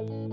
Ach,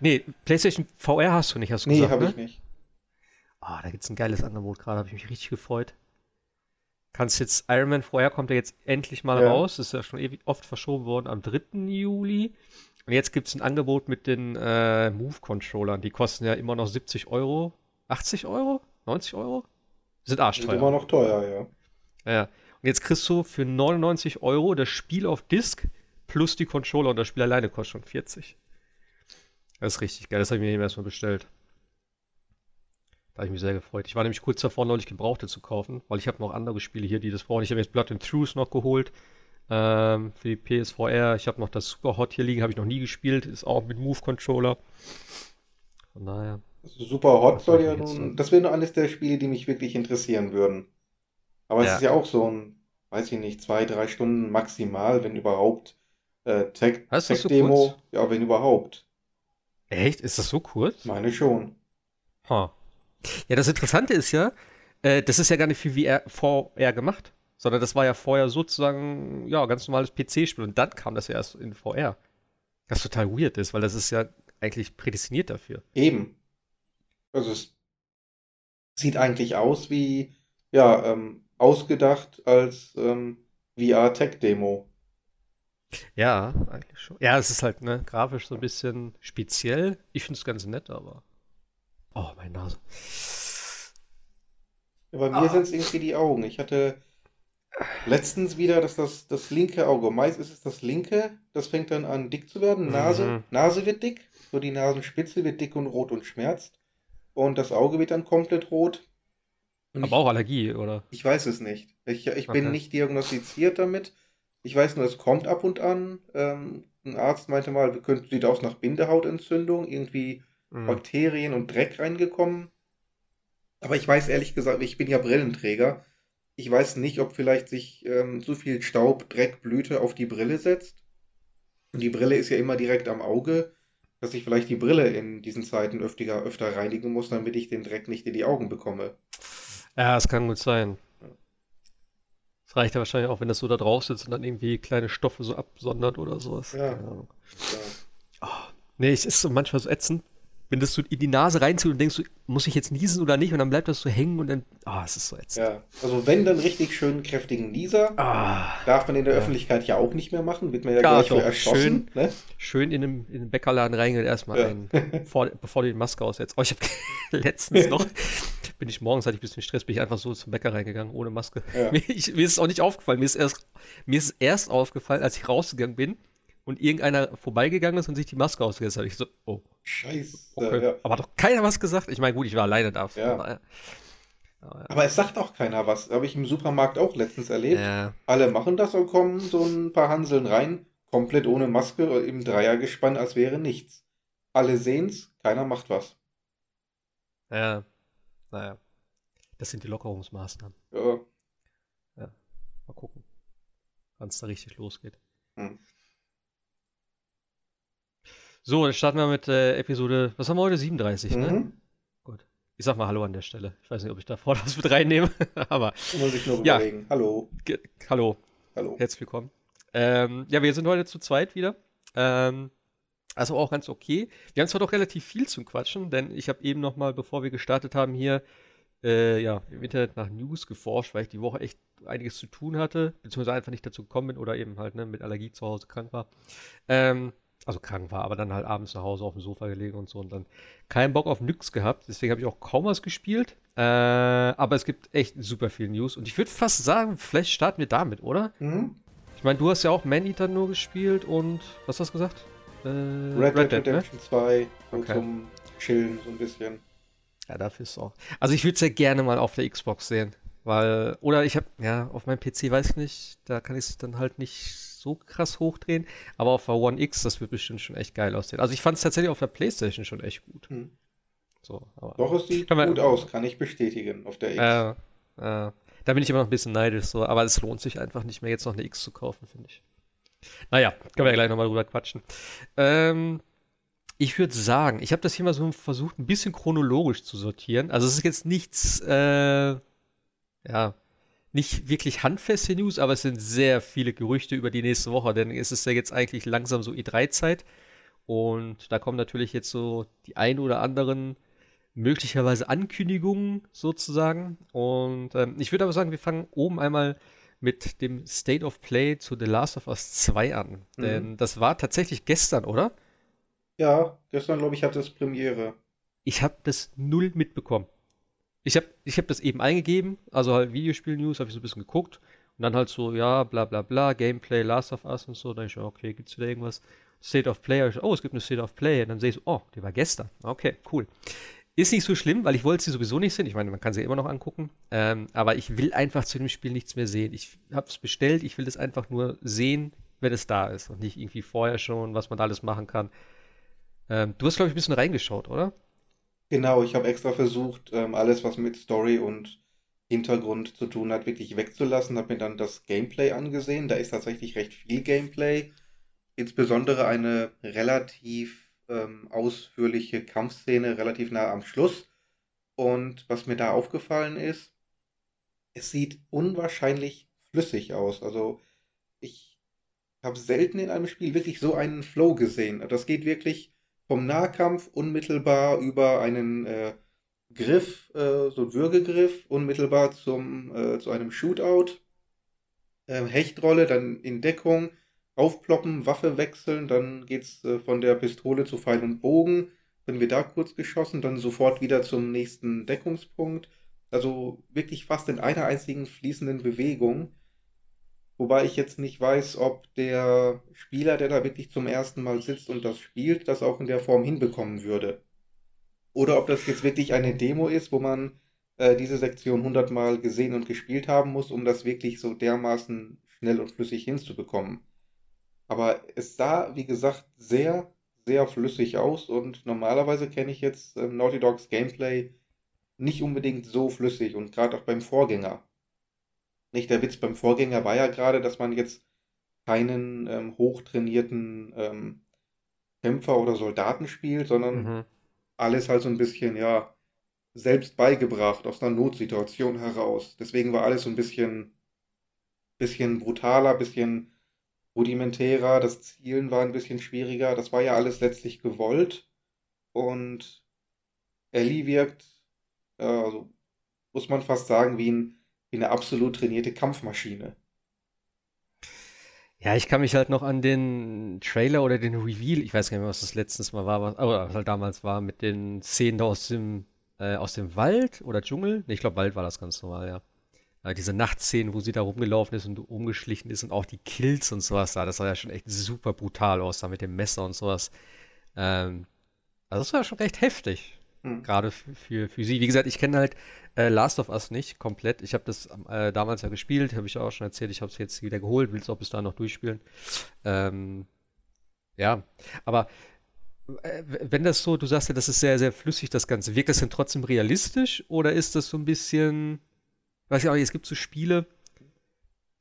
nee, PlayStation VR hast du nicht, hast du Nee, gesagt, habe ne? ich nicht. Ah, da gibt's ein geiles Angebot gerade, habe ich mich richtig gefreut. Kannst jetzt, Iron Man VR kommt ja jetzt endlich mal Ja. raus, ist ja schon ewig oft verschoben worden am 3. Juli. Und jetzt gibt's ein Angebot mit den äh, Move-Controllern, die kosten ja immer noch 70 Euro, 80 Euro, 90 Euro? Sind Sind arschteuer. immer noch teuer, ja. Ja. Und jetzt kriegst du für 99 Euro das Spiel auf Disk plus die Controller und das Spiel alleine kostet schon 40. Das ist richtig geil. Das habe ich mir eben erstmal bestellt. Da habe ich mich sehr gefreut. Ich war nämlich kurz davor, neulich Gebrauchte zu kaufen, weil ich habe noch andere Spiele hier, die das brauchen. Ich habe jetzt Blood and Truth noch geholt ähm, für die PSVR. Ich habe noch das Super Hot hier liegen, habe ich noch nie gespielt. Ist auch mit Move-Controller. Von daher. Super Hot soll ja nun, das wäre nur eines der Spiele, die mich wirklich interessieren würden. Aber Ja. es ist ja auch so ein, weiß ich nicht, zwei, drei Stunden maximal, wenn überhaupt, äh, Tech, Tech-Demo, kurz? ja, wenn überhaupt. Echt? Ist das so kurz? Meine schon. Ha. Ja, das Interessante ist ja, äh, das ist ja gar nicht für VR, VR gemacht, sondern das war ja vorher sozusagen, ja, ganz normales PC-Spiel und dann kam das ja erst in VR. Was total weird ist, weil das ist ja eigentlich prädestiniert dafür. Eben. Also es sieht eigentlich aus wie, ja, ähm, ausgedacht als ähm, VR-Tech-Demo. Ja, eigentlich schon. Ja, es ist halt, ne, grafisch so ein bisschen speziell. Ich finde es ganz nett, aber. Oh, meine Nase. Ja, bei mir Ah. sind es irgendwie die Augen. Ich hatte letztens wieder, dass das, das linke Auge, meist ist es das linke, das fängt dann an dick zu werden. Nase, Mhm. Nase wird dick, so die Nasenspitze wird dick und rot und schmerzt. Und das Auge wird dann komplett rot. Und Aber auch Allergie, oder? ich, ich weiß es nicht. Ich, ich bin Okay. nicht diagnostiziert damit. Ich weiß nur, es kommt ab und an. Ähm, ein Arzt meinte mal, könnte, sieht aus nach Bindehautentzündung, irgendwie Mhm. Bakterien und Dreck reingekommen. Aber ich weiß ehrlich gesagt, ich bin ja Brillenträger. Ich weiß nicht, ob vielleicht sich ähm, zu viel Staub, Dreck, Blüte auf die Brille setzt. Und die Brille ist ja immer direkt am Auge, dass ich vielleicht die Brille in diesen Zeiten öfter, öfter reinigen muss, damit ich den Dreck nicht in die Augen bekomme. Ja, es kann gut sein. Es reicht ja wahrscheinlich auch, wenn das so da drauf sitzt und dann irgendwie kleine Stoffe so absondert oder sowas. Ja. Keine Ahnung. Ja. Nee, es ist so manchmal so ätzend, wenn das so in die Nase reinzieht und denkst du, muss ich jetzt niesen oder nicht? Und dann bleibt das so hängen und dann, ah, es ist so ätzend. ja. Also wenn dann richtig schön kräftigen Nieser, Ah, darf man in der Ja. Öffentlichkeit ja auch nicht mehr machen, wird man ja Ja, gleich für doch, erschossen. Ne? schön in den, in den Bäckerladen reingehen, erstmal Ja. ein, bevor, bevor du die Maske aussetzt. Oh, ich habe letztens noch, bin ich morgens, hatte ich ein bisschen Stress, bin ich einfach so zum Bäcker reingegangen, ohne Maske. Ja. Mir, ich, mir ist es auch nicht aufgefallen. Mir ist, erst, mir ist erst aufgefallen, als ich rausgegangen bin und irgendeiner vorbeigegangen ist und sich die Maske ausgesetzt hat. Ich so, oh, Scheiße. okay. Ja. Aber hat doch keiner was gesagt. Ich meine, gut, ich war alleine da. von Ja. daher. Aber, Aber es sagt auch keiner was. Habe ich im Supermarkt auch letztens erlebt. ja. Alle machen das und kommen so ein paar Hanseln rein, komplett ohne Maske, im Dreiergespann, als wäre nichts. Alle sehen's, keiner macht was. Ja, naja. Das sind die Lockerungsmaßnahmen. Ja. Mal gucken, wann es da richtig losgeht. Hm. So, dann starten wir mit äh, Episode, was haben wir heute? 37, ne? Mhm. Gut. Ich sag mal Hallo an der Stelle. Ich weiß nicht, ob ich da vorne was mit reinnehme, aber Muss ich nur Ja. überlegen. Hallo. ge- Hallo, Hallo. herzlich willkommen. Ähm, ja, wir sind heute zu zweit wieder. Ähm, also auch ganz okay. Wir haben zwar doch relativ viel zum Quatschen, denn ich habe eben noch mal, bevor wir gestartet haben, hier äh, ja, im Internet nach News geforscht, weil ich die Woche echt einiges zu tun hatte, beziehungsweise einfach nicht dazu gekommen bin oder eben halt ne, mit Allergie zu Hause krank war. Ähm, also krank war, aber dann halt abends nach Hause auf dem Sofa gelegen und so und dann keinen Bock auf nix gehabt. Deswegen habe ich auch kaum was gespielt. Äh, aber es gibt echt super viel News und ich würde fast sagen, vielleicht starten wir damit, oder? Mhm. Ich meine, du hast ja auch Man-Eater nur gespielt und was hast du gesagt? Äh, Red Dead ne? Redemption 2, so Okay. zum Chillen so ein bisschen. Ja, dafür ist es auch. Also ich würde es ja gerne mal auf der Xbox sehen. Weil, oder ich habe, ja, auf meinem PC weiß ich nicht, da kann ich es dann halt nicht so krass hochdrehen, aber auf der One X, das wird bestimmt schon echt geil aussehen. Also ich fand es tatsächlich auf der Playstation schon echt gut. Hm. So, Doch, es sieht gut aus, kann ich bestätigen auf der X. Äh, äh, da bin ich immer noch ein bisschen neidisch, so, aber es lohnt sich einfach nicht mehr, jetzt noch eine X zu kaufen, finde ich. Naja, können wir ja gleich nochmal drüber quatschen. Ähm, ich würde sagen, ich habe das hier mal so versucht, ein bisschen chronologisch zu sortieren. Also es ist jetzt nichts, äh, ja, nicht wirklich handfeste News, aber es sind sehr viele Gerüchte über die nächste Woche, denn es ist ja jetzt eigentlich langsam so E3-Zeit. Und da kommen natürlich jetzt so die ein oder anderen möglicherweise Ankündigungen sozusagen. Und ähm, ich würde aber sagen, wir fangen oben einmal mit dem State of Play zu The Last of Us 2 an. Mhm. Denn das war tatsächlich gestern, oder? Ja, gestern, glaube ich, hatte es Premiere. Ich habe das null mitbekommen. Ich habe ich hab das eben eingegeben, also halt Videospiel-News, habe ich so ein bisschen geguckt. Und dann halt so, ja, bla bla bla, Gameplay, Last of Us und so. Dann ich, okay, gibt's wieder irgendwas? State of Play, oh, es gibt eine State of Play. Und dann sehe ich so, oh, die war gestern. Okay, cool. Ist nicht so schlimm, weil ich wollte sie sowieso nicht sehen. Ich meine, man kann sie immer noch angucken. Ähm, aber ich will einfach zu dem Spiel nichts mehr sehen. Ich habe es bestellt, ich will es einfach nur sehen, wenn es da ist. Und nicht irgendwie vorher schon, was man da alles machen kann. Ähm, du hast, glaube ich, ein bisschen reingeschaut, oder? Genau, ich habe extra versucht, ähm, alles, was mit Story und Hintergrund zu tun hat, wirklich wegzulassen. Habe mir dann das Gameplay angesehen. Da ist tatsächlich recht viel Gameplay. Insbesondere eine relativ ähm, ausführliche Kampfszene relativ nah am Schluss. Und was mir da aufgefallen ist, es sieht unwahrscheinlich flüssig aus. Also ich habe selten in einem Spiel wirklich so einen Flow gesehen. Das geht wirklich vom Nahkampf unmittelbar über einen äh, Griff, äh, so ein Würgegriff, unmittelbar zum, äh, zu einem Shootout. Ähm, Hechtrolle, dann in Deckung, aufploppen, Waffe wechseln, dann geht's äh, von der Pistole zu Pfeil und Bogen. Wenn wir da kurz geschossen, dann sofort wieder zum nächsten Deckungspunkt. Also wirklich fast in einer einzigen fließenden Bewegung. Wobei ich jetzt nicht weiß, ob der Spieler, der da wirklich zum ersten Mal sitzt und das spielt, das auch in der Form hinbekommen würde. Oder ob das jetzt wirklich eine Demo ist, wo man äh, diese Sektion hundertmal gesehen und gespielt haben muss, um das wirklich so dermaßen schnell und flüssig hinzubekommen. Aber es sah, wie gesagt, sehr, sehr flüssig aus und normalerweise kenne ich jetzt äh, Naughty Dogs Gameplay nicht unbedingt so flüssig und gerade auch beim Vorgänger nicht, der Witz beim Vorgänger war ja gerade, dass man jetzt keinen ähm, hochtrainierten ähm, Kämpfer oder Soldaten spielt, sondern mhm. alles halt so ein bisschen, ja, selbst beigebracht aus einer Notsituation heraus. Deswegen war alles so ein bisschen, bisschen brutaler, bisschen rudimentärer, das Zielen war ein bisschen schwieriger. Das war ja alles letztlich gewollt. Und Ellie wirkt, äh, also muss man fast sagen, wie ein wie eine absolut trainierte Kampfmaschine. Ja, ich kann mich halt noch an den Trailer oder den Reveal, ich weiß gar nicht mehr, was das letztes Mal war, was, oder halt damals war, mit den Szenen aus dem, äh, aus dem Wald oder Dschungel. Nee, ich glaube, Wald war das ganz normal, ja. ja. Diese Nachtszenen, wo sie da rumgelaufen ist und umgeschlichen ist und auch die Kills und sowas da, das sah ja schon echt super brutal aus, da mit dem Messer und sowas. Ähm, also das war schon recht heftig. Hm. Gerade für, für sie. Wie gesagt, ich kenne halt äh, Last of Us nicht komplett. Ich habe das äh, damals ja gespielt, habe ich auch schon erzählt. Ich habe es jetzt wieder geholt, will es auch bis dahin noch durchspielen. Ähm, ja, aber äh, wenn das so, du sagst ja, das ist sehr, sehr flüssig, das Ganze. Wirkt das denn trotzdem realistisch oder ist das so ein bisschen, weiß ich auch, es gibt so Spiele,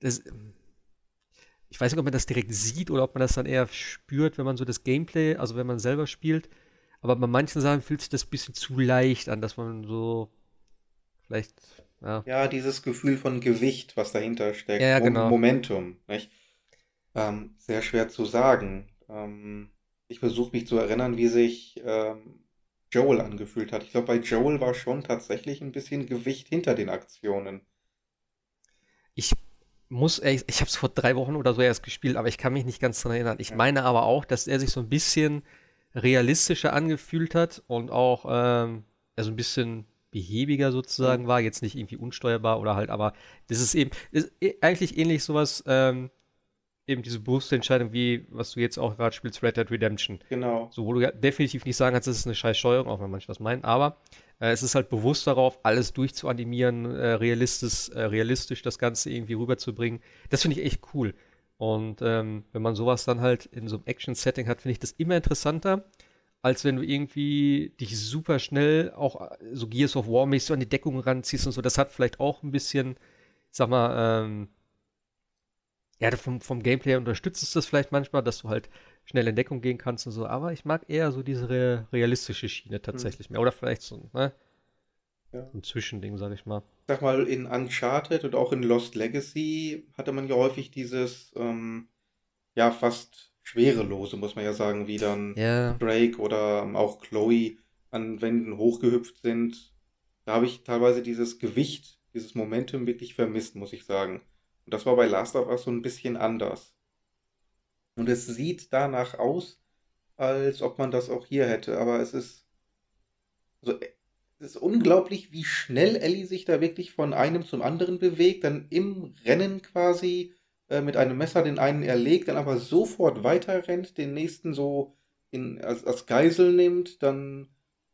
das, ich weiß nicht, ob man das direkt sieht oder ob man das dann eher spürt, wenn man so das Gameplay, also wenn man selber spielt aber bei manchen Sachen fühlt sich das ein bisschen zu leicht an, dass man so vielleicht, ja. Ja, dieses Gefühl von Gewicht, was dahinter steckt. Ja, ja genau. Momentum, nicht? Ähm, sehr schwer zu sagen. Ähm, ich versuche mich zu erinnern, wie sich ähm, Joel angefühlt hat. Ich glaube, bei Joel war schon tatsächlich ein bisschen Gewicht hinter den Aktionen. Ich muss, ich, ich habe es vor drei Wochen oder so erst gespielt, aber ich kann mich nicht ganz daran erinnern. Ich ja. meine aber auch, dass er sich so ein bisschen realistischer angefühlt hat und auch ähm, also ein bisschen behäbiger sozusagen war, jetzt nicht irgendwie unsteuerbar oder halt, aber das ist eben ist e, eigentlich ähnlich sowas, ähm, eben diese bewusste Entscheidung, wie was du jetzt auch gerade spielst, Red Dead Redemption. Genau. So, wo du ja definitiv nicht sagen kannst, das ist eine scheiß Steuerung, auch wenn manche was meinen, aber Äh, es ist halt bewusst darauf, alles durchzuanimieren, äh, realistisch, äh, realistisch das Ganze irgendwie rüberzubringen. Das finde ich echt cool. Und ähm, wenn man sowas dann halt in so einem Action-Setting hat, finde ich das immer interessanter, als wenn du irgendwie dich super schnell auch so Gears of War-mäßig so an die Deckung ranziehst und so. Das hat vielleicht auch ein bisschen, sag mal, ähm, ja, vom, vom Gameplay unterstützt es das vielleicht manchmal, dass du halt schnell in Deckung gehen kannst und so, aber ich mag eher so diese re realistische Schiene hm. tatsächlich hm. mehr. Oder vielleicht so ne? ja. ein Zwischending, sag ich mal. Sag mal, in Uncharted und auch in Lost Legacy hatte man ja häufig dieses, ähm, ja, fast schwerelose, muss man ja sagen, wie dann ja. Drake oder auch Chloe an Wänden hochgehüpft sind. Da habe ich teilweise dieses Gewicht, dieses Momentum wirklich vermisst, muss ich sagen. Und das war bei Last of Us so ein bisschen anders. Und es sieht danach aus, als ob man das auch hier hätte. Aber es ist. Also, es ist unglaublich, wie schnell Ellie sich da wirklich von einem zum anderen bewegt, dann im Rennen quasi äh, mit einem Messer den einen erlegt, dann aber sofort weiter rennt, den nächsten so in, als, als Geisel nimmt, dann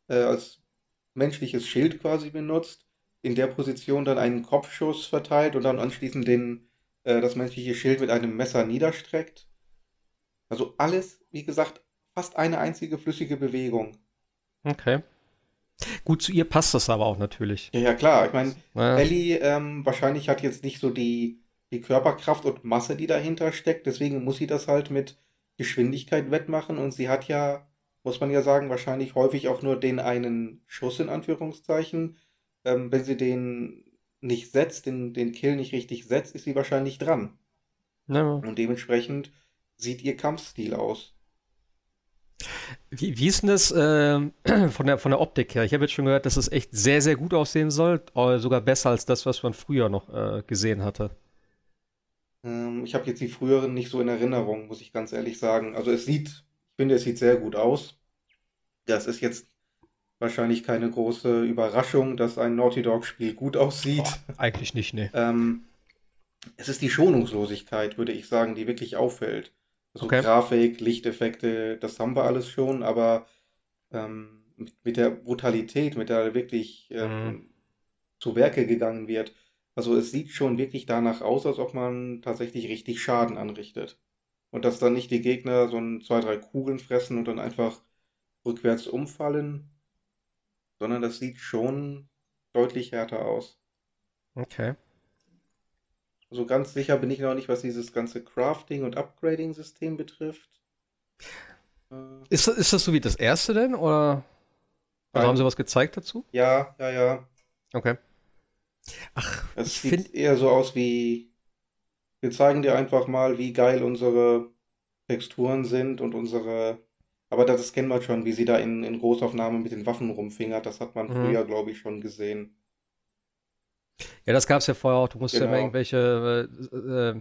äh, als menschliches Schild quasi benutzt, in der Position dann einen Kopfschuss verteilt und dann anschließend den, äh, das menschliche Schild mit einem Messer niederstreckt. Also alles, wie gesagt, fast eine einzige flüssige Bewegung. Okay. Gut, zu ihr passt das aber auch natürlich. Ja, ja klar. Ich meine, ja. Ellie ähm, wahrscheinlich hat jetzt nicht so die, die Körperkraft und Masse, die dahinter steckt. Deswegen muss sie das halt mit Geschwindigkeit wettmachen. Und sie hat ja, muss man ja sagen, wahrscheinlich häufig auch nur den einen Schuss in Anführungszeichen. Ähm, wenn sie den nicht setzt, den, den Kill nicht richtig setzt, ist sie wahrscheinlich dran. Ja. Und dementsprechend sieht ihr Kampfstil aus. Wie, wie ist denn das äh, von, der, von der Optik her? Ich habe jetzt schon gehört, dass es echt sehr, sehr gut aussehen soll. Sogar besser als das, was man früher noch äh, gesehen hatte. Ähm, ich habe jetzt die früheren nicht so in Erinnerung, muss ich ganz ehrlich sagen. Also es sieht, ich finde, es sieht sehr gut aus. Das ist jetzt wahrscheinlich keine große Überraschung, dass ein Naughty Dog-Spiel gut aussieht. Oh, eigentlich nicht, ne. ähm, es ist die Schonungslosigkeit, würde ich sagen, die wirklich auffällt. So okay. Grafik, Lichteffekte, das haben wir alles schon, aber ähm, mit, mit, der Brutalität, mit der wirklich ähm, mhm. zu Werke gegangen wird, also es sieht schon wirklich danach aus, als ob man tatsächlich richtig Schaden anrichtet. Und dass dann nicht die Gegner so ein, zwei, drei Kugeln fressen und dann einfach rückwärts umfallen, sondern das sieht schon deutlich härter aus. Okay. So ganz sicher bin ich noch nicht, was dieses ganze Crafting- und Upgrading-System betrifft. Äh, ist, ist das so wie das erste denn? Oder also haben sie was gezeigt dazu? Ja, ja, ja. Okay. Ach, es ich sieht eher so aus wie. Wir zeigen dir einfach mal, wie geil unsere Texturen sind und unsere. Aber das kennen wir schon, wie sie da in, in Großaufnahmen mit den Waffen rumfingert. Das hat man mhm. früher, glaube ich, schon gesehen. Ja, das gab es ja vorher auch. Du musst genau. ja immer irgendwelche, äh, äh,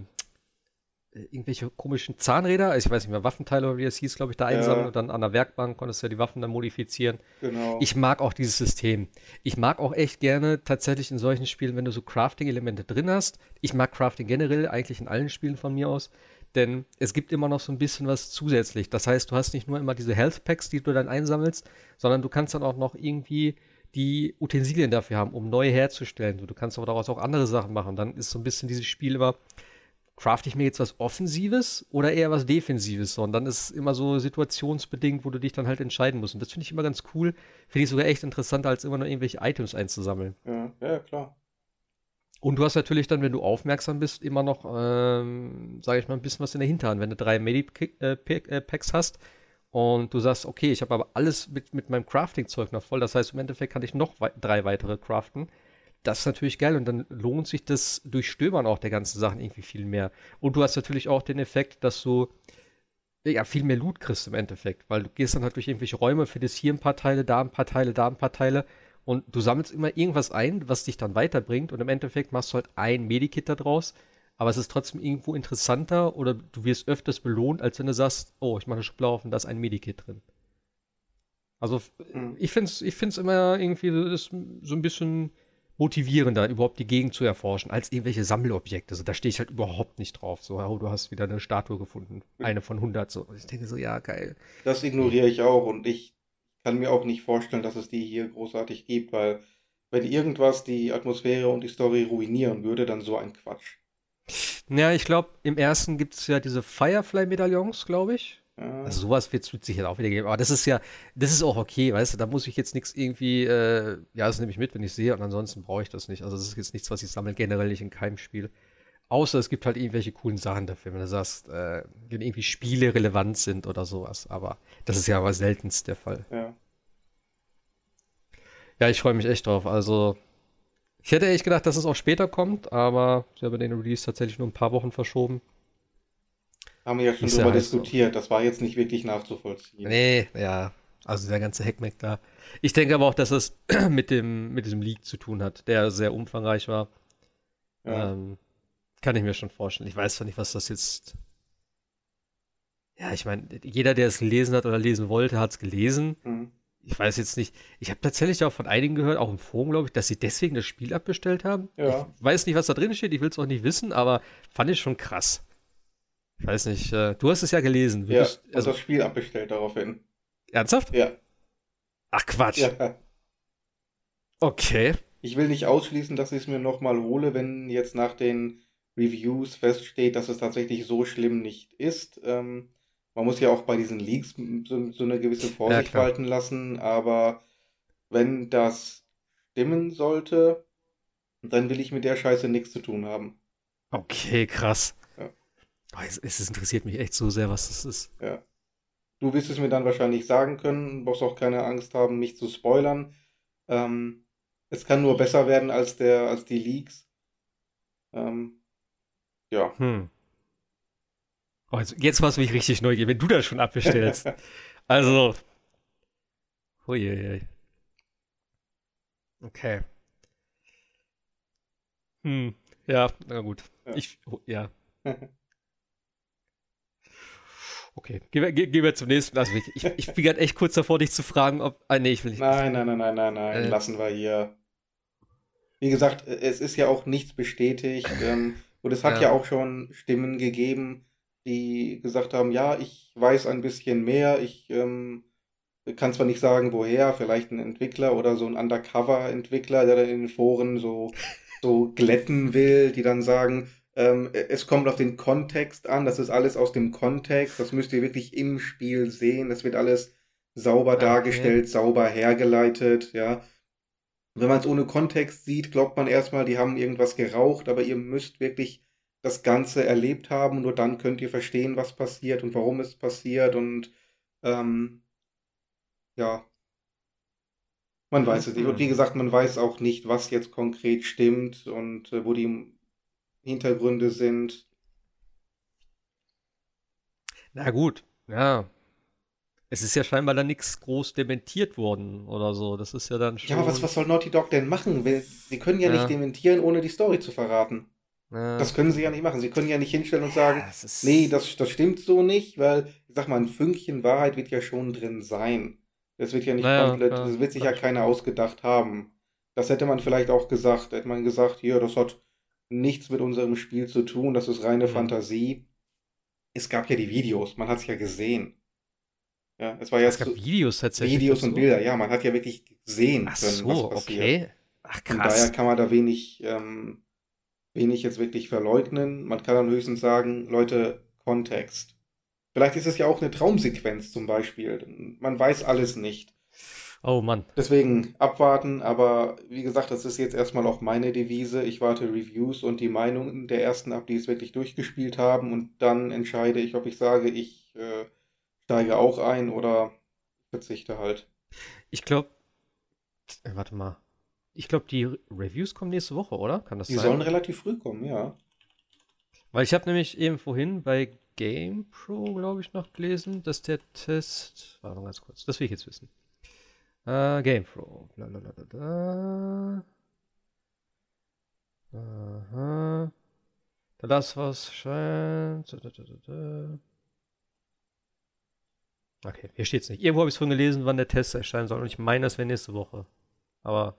irgendwelche komischen Zahnräder, also ich weiß nicht mehr, Waffenteile oder wie es hieß, glaube ich, da einsammeln ja. und dann an der Werkbank konntest du ja die Waffen dann modifizieren. Genau. Ich mag auch dieses System. Ich mag auch echt gerne tatsächlich in solchen Spielen, wenn du so Crafting-Elemente drin hast. Ich mag Crafting generell eigentlich in allen Spielen von mir aus. Denn es gibt immer noch so ein bisschen was zusätzlich. Das heißt, du hast nicht nur immer diese Health Packs, die du dann einsammelst, sondern du kannst dann auch noch irgendwie die Utensilien dafür haben, um neue herzustellen. Du kannst aber daraus auch andere Sachen machen. Dann ist so ein bisschen dieses Spiel immer, craft ich mir jetzt was Offensives oder eher was Defensives? So, und dann ist es immer so situationsbedingt, wo du dich dann halt entscheiden musst. Und das finde ich immer ganz cool. Finde ich sogar echt interessanter, als immer nur irgendwelche Items einzusammeln. Ja, ja, klar. Und du hast natürlich dann, wenn du aufmerksam bist, immer noch, ähm, sage ich mal, ein bisschen was in der Hinterhand. Wenn du drei Medipacks äh, äh, hast, und du sagst, okay, ich habe aber alles mit, mit meinem Crafting-Zeug noch voll. Das heißt, im Endeffekt kann ich noch wei drei weitere craften. Das ist natürlich geil und dann lohnt sich das Durchstöbern auch der ganzen Sachen irgendwie viel mehr. Und du hast natürlich auch den Effekt, dass du ja viel mehr Loot kriegst im Endeffekt, weil du gehst dann halt durch irgendwelche Räume, findest hier ein paar Teile, da ein paar Teile, da ein paar Teile und du sammelst immer irgendwas ein, was dich dann weiterbringt und im Endeffekt machst du halt ein Medikit daraus aber es ist trotzdem irgendwo interessanter oder du wirst öfters belohnt, als wenn du sagst, oh, ich mache eine Schublade auf und da ist ein Medikit drin. Also mhm. ich finde es ich find's immer irgendwie so ein bisschen motivierender, überhaupt die Gegend zu erforschen, als irgendwelche Sammelobjekte. Also da stehe ich halt überhaupt nicht drauf. So, oh, du hast wieder eine Statue gefunden. Eine von 100. So. Ich denke so, ja, geil. Das ignoriere ich auch und ich kann mir auch nicht vorstellen, dass es die hier großartig gibt, weil wenn irgendwas die Atmosphäre und die Story ruinieren würde, dann so ein Quatsch. Ja, ich glaube, im ersten gibt es ja diese Firefly-Medaillons, glaube ich. Also sowas wird es sicher auch wieder geben. Aber das ist ja, das ist auch okay, weißt du, da muss ich jetzt nichts irgendwie, äh, ja, das nehme ich mit, wenn ich sehe, und ansonsten brauche ich das nicht. Also das ist jetzt nichts, was ich sammle, generell nicht in keinem Spiel. Außer es gibt halt irgendwelche coolen Sachen dafür, wenn du sagst, äh, wenn irgendwie Spiele relevant sind oder sowas. Aber das ist ja aber seltenst der Fall. Ja. Ja, ich freue mich echt drauf. Also, ich hätte echt gedacht, dass es auch später kommt, aber sie haben den Release tatsächlich nur ein paar Wochen verschoben. Haben wir ja schon drüber diskutiert. Das war jetzt nicht wirklich nachzuvollziehen. Nee, ja. Also der ganze Hackmack da. Ich denke aber auch, dass es mit dem mit diesem Leak zu tun hat, der sehr umfangreich war. Ja. Ähm, kann ich mir schon vorstellen. Ich weiß zwar nicht, was das jetzt. Ja, ich meine, jeder, der es gelesen hat oder lesen wollte, hat es gelesen. Mhm. Ich weiß jetzt nicht. Ich habe tatsächlich auch von einigen gehört, auch im Forum, glaube ich, dass sie deswegen das Spiel abbestellt haben. Ja. Ich weiß nicht, was da drin steht. Ich will es auch nicht wissen, aber fand ich schon krass. Ich weiß nicht. Äh, du hast es ja gelesen. Ja, bist, also das Spiel abbestellt daraufhin. Ernsthaft? Ja. Ach Quatsch. Ja. Okay. Ich will nicht ausschließen, dass ich es mir nochmal hole, wenn jetzt nach den Reviews feststeht, dass es tatsächlich so schlimm nicht ist. Ähm, man muss ja auch bei diesen Leaks so, so eine gewisse Vorsicht ja, walten lassen, aber wenn das stimmen sollte, dann will ich mit der Scheiße nichts zu tun haben. Okay, krass. Ja. Oh, es, es, interessiert mich echt so sehr, was das ist. Ja. Du wirst es mir dann wahrscheinlich sagen können, brauchst auch keine Angst haben, mich zu spoilern. Ähm, es kann nur besser werden als der, als die Leaks. Ähm, ja. Hm. Oh, jetzt, jetzt machst du mich richtig neugierig, wenn du das schon abbestellst. also. Uiuiui. Okay. Hm. Ja, na gut. Ja. Ich, oh, ja. Okay, gehen wir, gehen wir zum nächsten. Also ich, ich, ich bin gerade echt kurz davor, dich zu fragen, ob. Ah, nee, ich will nicht. Nein, nein, nein, nein, nein, nein. Äh, lassen wir hier. Wie gesagt, es ist ja auch nichts bestätigt. Ähm, und es hat ja. ja auch schon Stimmen gegeben, die gesagt haben, ja, ich weiß ein bisschen mehr, ich ähm, kann zwar nicht sagen, woher, vielleicht ein Entwickler oder so ein Undercover-Entwickler, der dann in den Foren so, so glätten will, die dann sagen, ähm, es kommt auf den Kontext an, das ist alles aus dem Kontext, das müsst ihr wirklich im Spiel sehen, das wird alles sauber okay. dargestellt, sauber hergeleitet, ja. Wenn man es ohne Kontext sieht, glaubt man erstmal, die haben irgendwas geraucht, aber ihr müsst wirklich das Ganze erlebt haben. Nur dann könnt ihr verstehen, was passiert und warum es passiert. Und ähm, ja, man weiß es nicht. Und wie gesagt, man weiß auch nicht, was jetzt konkret stimmt und äh, wo die Hintergründe sind. Na gut, ja. Es ist ja scheinbar dann nichts groß dementiert worden oder so. Das ist ja dann schon. Ja, aber was, was soll Naughty Dog denn machen? Sie können ja, ja. nicht dementieren, ohne die Story zu verraten. Ja. Das können sie ja nicht machen. Sie können ja nicht hinstellen und sagen, ja, das nee, das, das stimmt so nicht, weil, ich sag mal, ein Fünkchen Wahrheit wird ja schon drin sein. Das wird ja nicht naja, komplett, ja, das wird sich ja keiner ausgedacht haben. Das hätte man vielleicht auch gesagt. Hätte man gesagt, hier, das hat nichts mit unserem Spiel zu tun, das ist reine mhm. Fantasie. Es gab ja die Videos, man hat es ja gesehen. Ja, es war ja es gab so, Videos tatsächlich. Videos und Bilder, ja, man hat ja wirklich gesehen Ach können, so, was passiert. Okay. Ach krass. Von daher kann man da wenig, ähm, wenig jetzt wirklich verleugnen. Man kann dann höchstens sagen, Leute, Kontext. Vielleicht ist es ja auch eine Traumsequenz zum Beispiel. Man weiß alles nicht. Oh Mann. Deswegen abwarten, aber wie gesagt, das ist jetzt erstmal auch meine Devise. Ich warte Reviews und die Meinungen der ersten ab, die es wirklich durchgespielt haben und dann entscheide ich, ob ich sage, ich äh, steige auch ein oder verzichte halt. Ich glaube, äh, warte mal. Ich glaube, die Reviews kommen nächste Woche, oder? Kann das die sein? Die sollen relativ früh kommen, ja. Weil ich habe nämlich eben vorhin bei GamePro, glaube ich, noch gelesen, dass der Test. Warte mal ganz kurz, das will ich jetzt wissen. Äh, GamePro. Blablabla. Aha. Da das was scheint. Okay, hier steht es nicht. Irgendwo habe ich es von gelesen, wann der Test erscheinen soll. Und ich meine, das wäre nächste Woche. Aber.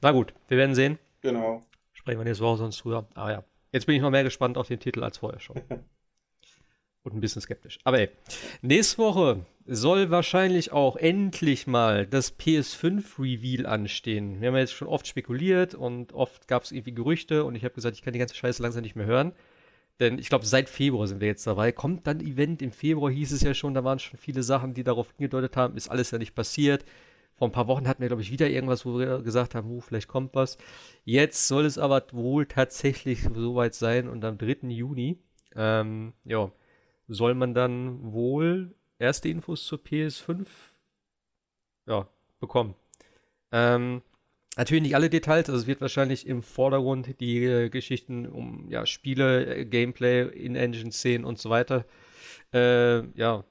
Na gut, wir werden sehen. Genau. Sprechen wir nächste Woche sonst früher. Aber ja. Jetzt bin ich noch mehr gespannt auf den Titel als vorher schon. und ein bisschen skeptisch. Aber ey, nächste Woche soll wahrscheinlich auch endlich mal das PS5-Reveal anstehen. Wir haben ja jetzt schon oft spekuliert und oft gab es irgendwie Gerüchte und ich habe gesagt, ich kann die ganze Scheiße langsam nicht mehr hören. Denn ich glaube, seit Februar sind wir jetzt dabei. Kommt dann Event im Februar, hieß es ja schon, da waren schon viele Sachen, die darauf hingedeutet haben, ist alles ja nicht passiert. Vor ein paar Wochen hatten wir, glaube ich, wieder irgendwas, wo wir gesagt haben, uh, vielleicht kommt was. Jetzt soll es aber wohl tatsächlich soweit sein und am 3. Juni, ähm, ja, soll man dann wohl erste Infos zur PS5 ja, bekommen. Ähm, natürlich nicht alle Details, also es wird wahrscheinlich im Vordergrund die äh, Geschichten um ja, Spiele, äh, Gameplay, In-Engine-Szenen und so weiter. Äh, ja,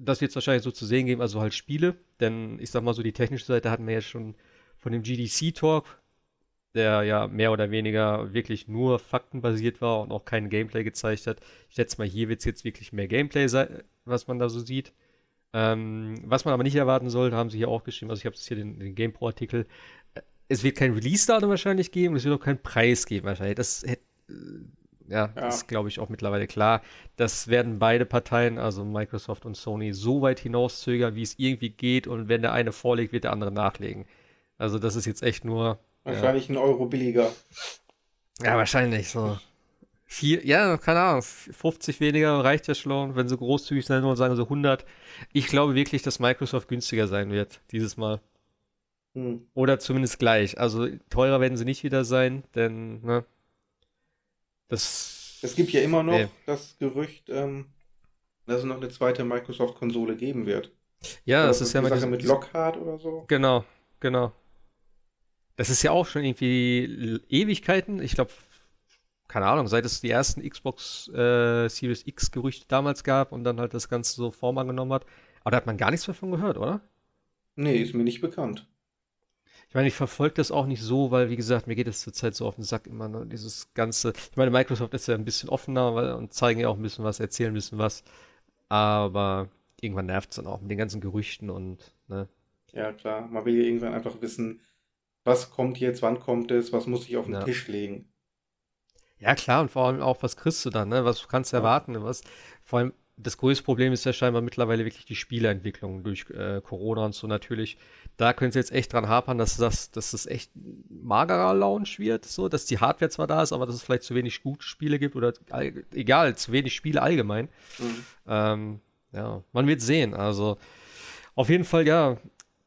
das wird es wahrscheinlich so zu sehen geben, also halt Spiele, denn ich sag mal so, die technische Seite hatten wir ja schon von dem GDC-Talk, der ja mehr oder weniger wirklich nur faktenbasiert war und auch kein Gameplay gezeigt hat. Ich schätze mal, hier wird es jetzt wirklich mehr Gameplay sein, was man da so sieht. Ähm, was man aber nicht erwarten sollte, haben sie hier auch geschrieben, also ich habe jetzt hier den, den GamePro-Artikel, es wird kein Release-Datum wahrscheinlich geben, es wird auch keinen Preis geben wahrscheinlich. Das hätte, ja, ja, ist glaube ich auch mittlerweile klar. Das werden beide Parteien, also Microsoft und Sony, so weit hinauszögern, wie es irgendwie geht und wenn der eine vorlegt, wird der andere nachlegen. Also das ist jetzt echt nur Wahrscheinlich ja. ein Euro billiger. Ja, wahrscheinlich so. Vier, ja, keine Ahnung, 50 weniger reicht ja schon, wenn sie großzügig sein und sagen so 100. Ich glaube wirklich, dass Microsoft günstiger sein wird, dieses Mal. Hm. Oder zumindest gleich. Also teurer werden sie nicht wieder sein, denn, ne, das. Es gibt ja immer noch nee. das Gerücht, ähm, dass es noch eine zweite Microsoft-Konsole geben wird. Ja, oder das ist ja mit, Sache mit Lockhart oder so. Genau, genau. Das ist ja auch schon irgendwie Ewigkeiten. Ich glaube, keine Ahnung, seit es die ersten Xbox äh, Series X Gerüchte damals gab und dann halt das Ganze so Form angenommen hat. Aber da hat man gar nichts davon gehört, oder? Nee, ist mir nicht bekannt. Ich meine, ich verfolge das auch nicht so, weil, wie gesagt, mir geht es zurzeit so auf den Sack immer, ne? dieses ganze. Ich meine, Microsoft ist ja ein bisschen offener weil, und zeigen ja auch ein bisschen was, erzählen ein bisschen was. Aber irgendwann nervt es dann auch mit den ganzen Gerüchten und, ne? Ja, klar. Man will ja irgendwann einfach wissen, was kommt jetzt, wann kommt es, was muss ich auf den ja. Tisch legen. Ja, klar, und vor allem auch, was kriegst du dann, ne? Was kannst du ja. erwarten? Was, vor allem, das größte Problem ist ja scheinbar mittlerweile wirklich die Spieleentwicklung durch äh, Corona und so natürlich. Da können sie jetzt echt dran hapern, dass das, dass das echt magerer Launch wird, so, dass die Hardware zwar da ist, aber dass es vielleicht zu wenig gute Spiele gibt oder egal, zu wenig Spiele allgemein. Mhm. Ähm, ja, man wird sehen. Also auf jeden Fall, ja,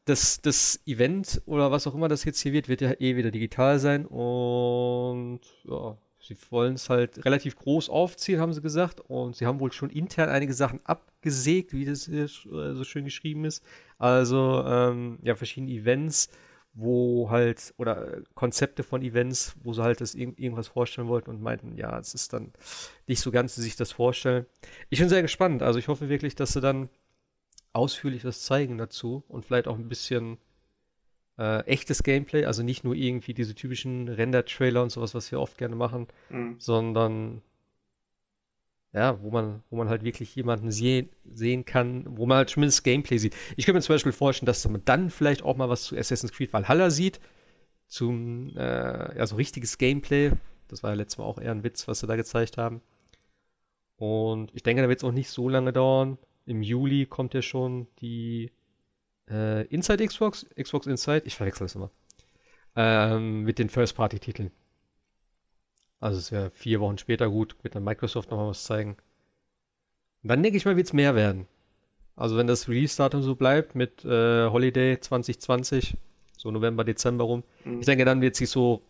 das, das Event oder was auch immer das jetzt hier wird, wird ja eh wieder digital sein und ja, sie wollen es halt relativ groß aufziehen, haben sie gesagt. Und sie haben wohl schon intern einige Sachen abgesägt, wie das hier äh, so schön geschrieben ist. Also ähm, ja, verschiedene Events, wo halt, oder Konzepte von Events, wo sie halt das irg irgendwas vorstellen wollten und meinten, ja, es ist dann nicht so ganz, wie sich das vorstellen. Ich bin sehr gespannt. Also ich hoffe wirklich, dass sie dann ausführlich was zeigen dazu und vielleicht auch ein bisschen äh, echtes Gameplay, also nicht nur irgendwie diese typischen Render-Trailer und sowas, was wir oft gerne machen, mhm. sondern ja, wo man, wo man halt wirklich jemanden sehen, sehen kann, wo man halt zumindest Gameplay sieht. Ich könnte mir zum Beispiel vorstellen, dass man dann vielleicht auch mal was zu Assassin's Creed Valhalla sieht, zum, äh, ja, so richtiges Gameplay. Das war ja letztes Mal auch eher ein Witz, was sie da gezeigt haben. Und ich denke, da wird es auch nicht so lange dauern, im Juli kommt ja schon die äh, Inside Xbox, Xbox Inside, ich verwechsel das immer, ähm, mit den First-Party-Titeln. Also es wäre vier Wochen später gut, wird dann Microsoft nochmal was zeigen. Und dann denke ich mal, wird es mehr werden. Also wenn das Release-Datum so bleibt mit äh, Holiday 2020, so November, Dezember rum, mhm. ich denke, dann wird sich so,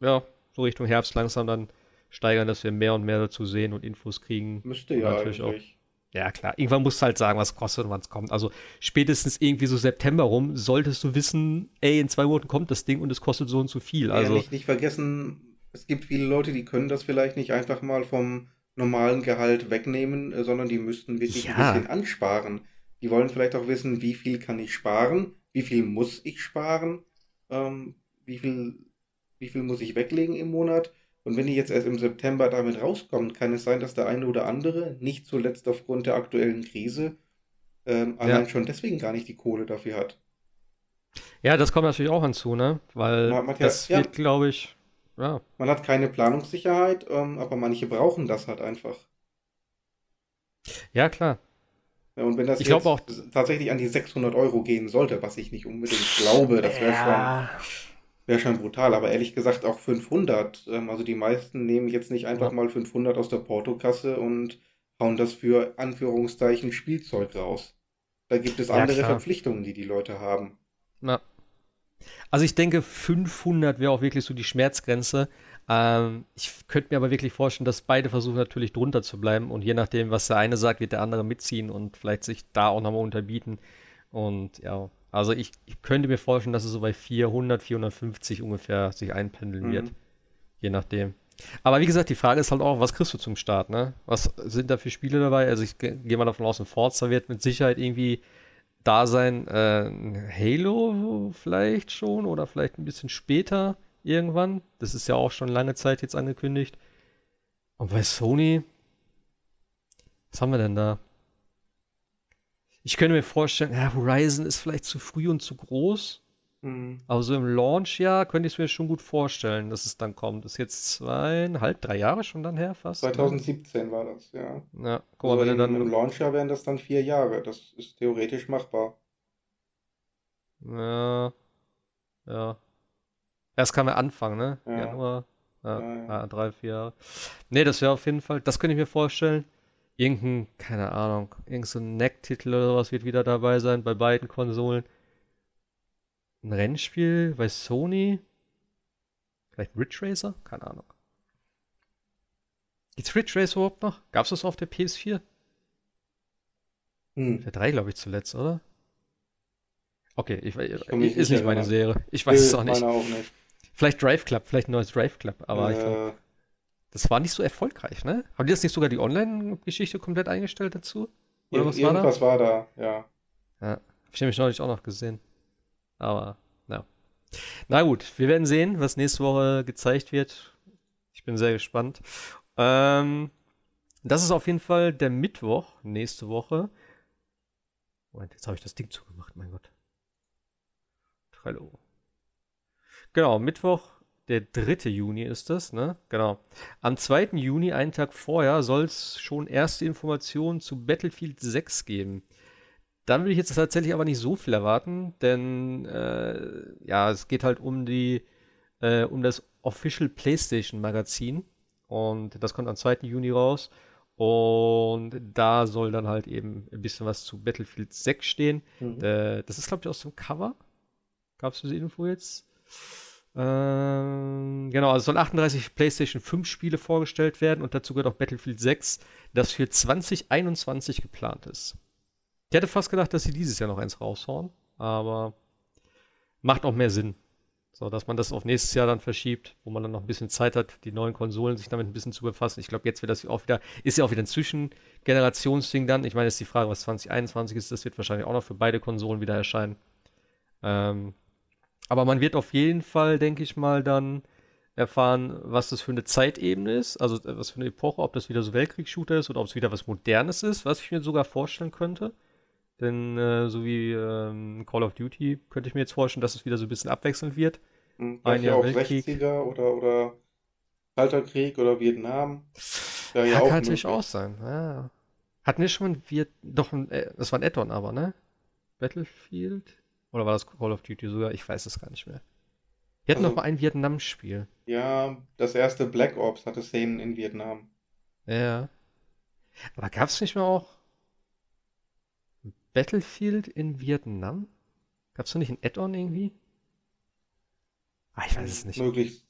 ja, so Richtung Herbst langsam dann steigern, dass wir mehr und mehr dazu sehen und Infos kriegen. Müsste ja natürlich eigentlich. Auch ja, klar. Irgendwann musst du halt sagen, was kostet und wann es kommt. Also spätestens irgendwie so September rum solltest du wissen, ey, in zwei Monaten kommt das Ding und es kostet so und so viel. Also ja, nicht, nicht vergessen, es gibt viele Leute, die können das vielleicht nicht einfach mal vom normalen Gehalt wegnehmen, äh, sondern die müssten wirklich ja. ein bisschen ansparen. Die wollen vielleicht auch wissen, wie viel kann ich sparen, wie viel muss ich sparen, ähm, wie viel, wie viel muss ich weglegen im Monat und wenn die jetzt erst im September damit rauskommen, kann es sein, dass der eine oder andere, nicht zuletzt aufgrund der aktuellen Krise, ähm, allein ja. schon deswegen gar nicht die Kohle dafür hat. Ja, das kommt natürlich auch hinzu, ne? Weil man, man das ja, wird, ja. glaube ich, ja. Man hat keine Planungssicherheit, ähm, aber manche brauchen das halt einfach. Ja, klar. Und wenn das Ich jetzt auch, tatsächlich an die 600 Euro gehen sollte, was ich nicht unbedingt glaube, das wäre schon, wäre schon brutal. Aber ehrlich gesagt auch 500. Ähm, also die meisten nehmen jetzt nicht einfach ja, mal 500 aus der Portokasse und hauen das für Anführungszeichen Spielzeug raus. Da gibt es ja, andere klar. Verpflichtungen, die die Leute haben. Na. Also ich denke, 500 wäre auch wirklich so die Schmerzgrenze. Ähm, ich könnte mir aber wirklich vorstellen, dass beide versuchen natürlich drunter zu bleiben und je nachdem, was der eine sagt, wird der andere mitziehen und vielleicht sich da auch nochmal unterbieten. Und ja, also ich, ich könnte mir vorstellen, dass es so bei 400, 450 ungefähr sich einpendeln wird, Mhm. je nachdem. Aber wie gesagt, die Frage ist halt auch, was kriegst du zum Start, ne? Was sind da für Spiele dabei? Also ich ge- gehe mal davon aus, ein Forza wird mit Sicherheit irgendwie da sein. Äh, Halo vielleicht schon oder vielleicht ein bisschen später irgendwann. Das ist ja auch schon lange Zeit jetzt angekündigt. Und bei Sony, was haben wir denn da? Ich könnte mir vorstellen, ja, Horizon ist vielleicht zu früh und zu groß. Mhm. Aber so im Launchjahr könnte ich es mir schon gut vorstellen, dass es dann kommt. Das ist jetzt zweieinhalb, drei Jahre schon dann her fast, ne? 2017 war das, ja. Ja, guck mal, Also wenn du im, dann, Launchjahr wären das dann vier Jahre. Das ist theoretisch machbar. ja, ja. Erst kam er Anfang, ne? Ja, Januar, ja, ja, ja. ah, drei, vier Jahre. Nee, das wäre auf jeden Fall, das könnte ich mir vorstellen. Irgendein, keine Ahnung, irgend so ein Neck-Titel oder sowas wird wieder dabei sein bei beiden Konsolen. Ein Rennspiel bei Sony, vielleicht Ridge Racer? Keine Ahnung. Gibt's Ridge Racer überhaupt noch? Gab's das auf der PS4? Hm. Für drei, glaube ich, zuletzt, oder? Okay, ich, Ich kann mich ist nicht nicht meine. Serie. Ich weiß es auch nicht. auch nicht. Vielleicht Drive Club, vielleicht ein neues Drive Club, aber ich glaube, Äh, das war nicht so erfolgreich, ne? Haben die das nicht sogar die Online-Geschichte komplett eingestellt dazu? Oder ir was war da? irgendwas war da, ja. Ja, hab ich nämlich neulich auch noch gesehen. Aber, na. Na gut, wir werden sehen, was nächste Woche gezeigt wird. Ich bin sehr gespannt. Ähm, das ist auf jeden Fall der Mittwoch nächste Woche. Moment, jetzt habe ich das Ding zugemacht, mein Gott. Trello. Genau, Mittwoch, der 3. Juni ist das, ne? Genau. Am 2. Juni, einen Tag vorher, soll es schon erste Informationen zu Battlefield 6 geben. Dann will ich jetzt tatsächlich aber nicht so viel erwarten, denn äh, ja, es geht halt um die, äh, um das Official PlayStation Magazin und das kommt am 2. Juni raus und da soll dann halt eben ein bisschen was zu Battlefield 6 stehen. Mhm. Äh, das ist, glaube ich, aus dem Cover. Gab es diese Info jetzt? Ähm, genau, also sollen 38 PlayStation 5 Spiele vorgestellt werden und dazu gehört auch Battlefield 6, das für 2021 geplant ist. Ich hätte fast gedacht, dass sie dieses Jahr noch eins raushauen, aber macht auch mehr Sinn. So, dass man das auf nächstes Jahr dann verschiebt, wo man dann noch ein bisschen Zeit hat, die neuen Konsolen sich damit ein bisschen zu befassen. Ich glaube, jetzt wird das auch wieder, ist ja auch wieder ein Zwischengenerationsding dann. Ich meine, ist die Frage, was 2021 ist, das wird wahrscheinlich auch noch für beide Konsolen wieder erscheinen. Ähm, aber man wird auf jeden Fall, denke ich mal, dann erfahren, was das für eine Zeitebene ist, also äh, was für eine Epoche, ob das wieder so Weltkriegsshooter ist oder ob es wieder was Modernes ist, was ich mir sogar vorstellen könnte. Denn äh, so wie ähm, Call of Duty könnte ich mir jetzt vorstellen, dass es wieder so ein bisschen abwechselnd wird. Mhm. Ein Jahr auch Weltkrieg. 60er oder, oder Kalter Krieg oder Vietnam. Ja Ja, kann natürlich auch sein. Ja. Hatten wir schon mal wir doch ein, äh, das war ein Add-on aber, ne? Battlefield? Oder war das Call of Duty sogar? Ich weiß es gar nicht mehr. Wir hatten noch Also, mal ein Vietnam-Spiel. ja, das erste Black Ops hatte Szenen in Vietnam. Ja. Aber gab es nicht mal auch Battlefield in Vietnam? Gab es da nicht ein Add-on irgendwie? Ah, ich weiß es nicht. Möglich.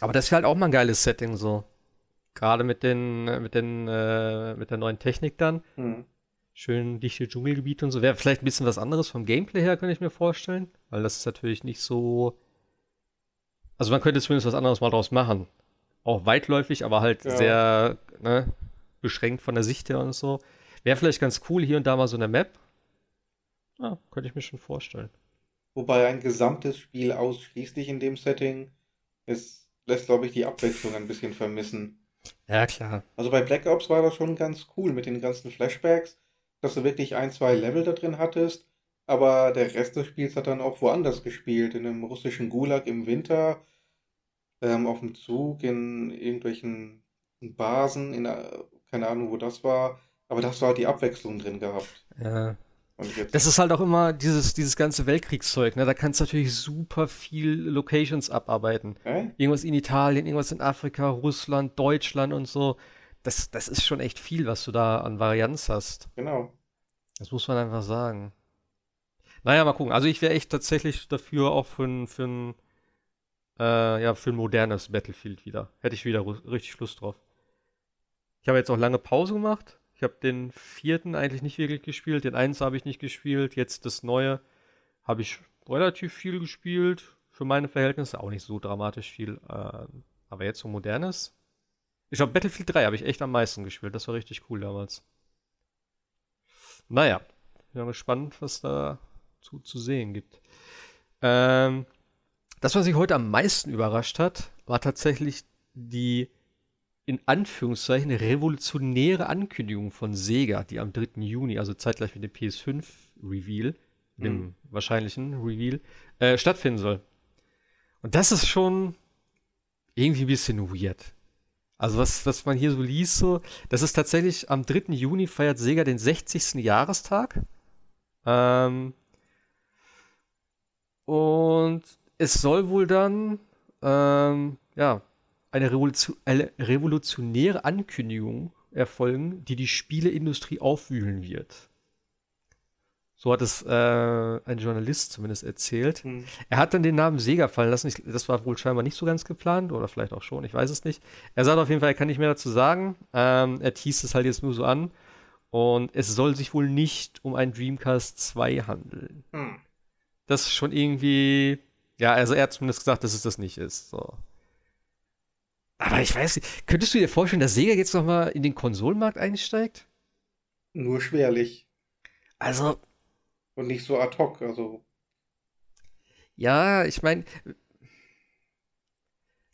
Aber das wäre halt auch mal ein geiles Setting so. Gerade mit den, äh, mit den, äh, mit der neuen Technik dann. Hm. Schön dichte Dschungelgebiete und so. Wäre vielleicht ein bisschen was anderes vom Gameplay her, könnte ich mir vorstellen. Weil das ist natürlich nicht so. Also man könnte zumindest was anderes mal draus machen. Auch weitläufig, aber halt Ja. sehr, ne, beschränkt von der Sicht her und so. Wäre vielleicht ganz cool, hier und da mal so eine Map. Ja, könnte ich mir schon vorstellen. Wobei ein gesamtes Spiel ausschließlich in dem Setting ist, lässt, glaube ich, die Abwechslung ein bisschen vermissen. Ja, klar. Also bei Black Ops war das schon ganz cool mit den ganzen Flashbacks, dass du wirklich ein, zwei Level da drin hattest, aber der Rest des Spiels hat dann auch woanders gespielt, in einem russischen Gulag im Winter, ähm, auf dem Zug, in irgendwelchen Basen, in, äh, keine Ahnung, wo das war, aber da hast du halt die Abwechslung drin gehabt. Ja. Das ist halt auch immer dieses, dieses ganze Weltkriegszeug, ne? Da kannst du natürlich super viel Locations abarbeiten. Hä? Irgendwas in Italien, irgendwas in Afrika, Russland, Deutschland und so. Das, das ist schon echt viel, was du da an Varianz hast. Genau. Das muss man einfach sagen. Naja, mal gucken. Also ich wäre echt tatsächlich dafür auch für ein, für ein, äh, ja, für ein modernes Battlefield wieder. Hätte ich wieder richtig Lust drauf. Ich habe jetzt auch lange Pause gemacht. Ich habe den vierten eigentlich nicht wirklich gespielt. Den eins habe ich nicht gespielt. Jetzt das neue habe ich relativ viel gespielt. Für meine Verhältnisse auch nicht so dramatisch viel. ähm, aber jetzt so modernes. Ich glaube, Battlefield 3 habe ich echt am meisten gespielt. Das war richtig cool damals. Naja, bin mal gespannt, was da zu, zu sehen gibt. Ähm, das, was mich heute am meisten überrascht hat, war tatsächlich die in Anführungszeichen revolutionäre Ankündigung von Sega, die am 3. Juni, also zeitgleich mit dem PS5 Reveal, dem Mhm. wahrscheinlichen Reveal, äh, stattfinden soll. Und das ist schon irgendwie ein bisschen weird. Also was, was man hier so liest, so, das ist tatsächlich am 3. Juni feiert Sega den 60. Jahrestag. Ähm, und es soll wohl dann, ähm, ja, eine, Revolution, eine revolutionäre Ankündigung erfolgen, die die Spieleindustrie aufwühlen wird. So hat es äh, ein Journalist zumindest erzählt. Hm. Er hat dann den Namen Sega fallen lassen. Ich, das war wohl scheinbar nicht so ganz geplant oder vielleicht auch schon, ich weiß es nicht. Er sagt auf jeden Fall, er kann nicht mehr dazu sagen. Ähm, er teast es halt jetzt nur so an. Und es soll sich wohl nicht um ein Dreamcast 2 handeln. Hm. Das ist schon irgendwie. Ja, also er hat zumindest gesagt, dass es das nicht ist. So. Aber ich weiß nicht, könntest du dir vorstellen, dass Sega jetzt nochmal in den Konsolenmarkt einsteigt? Nur schwerlich. Also, Und nicht so ad hoc. Also, Ja, ich meine,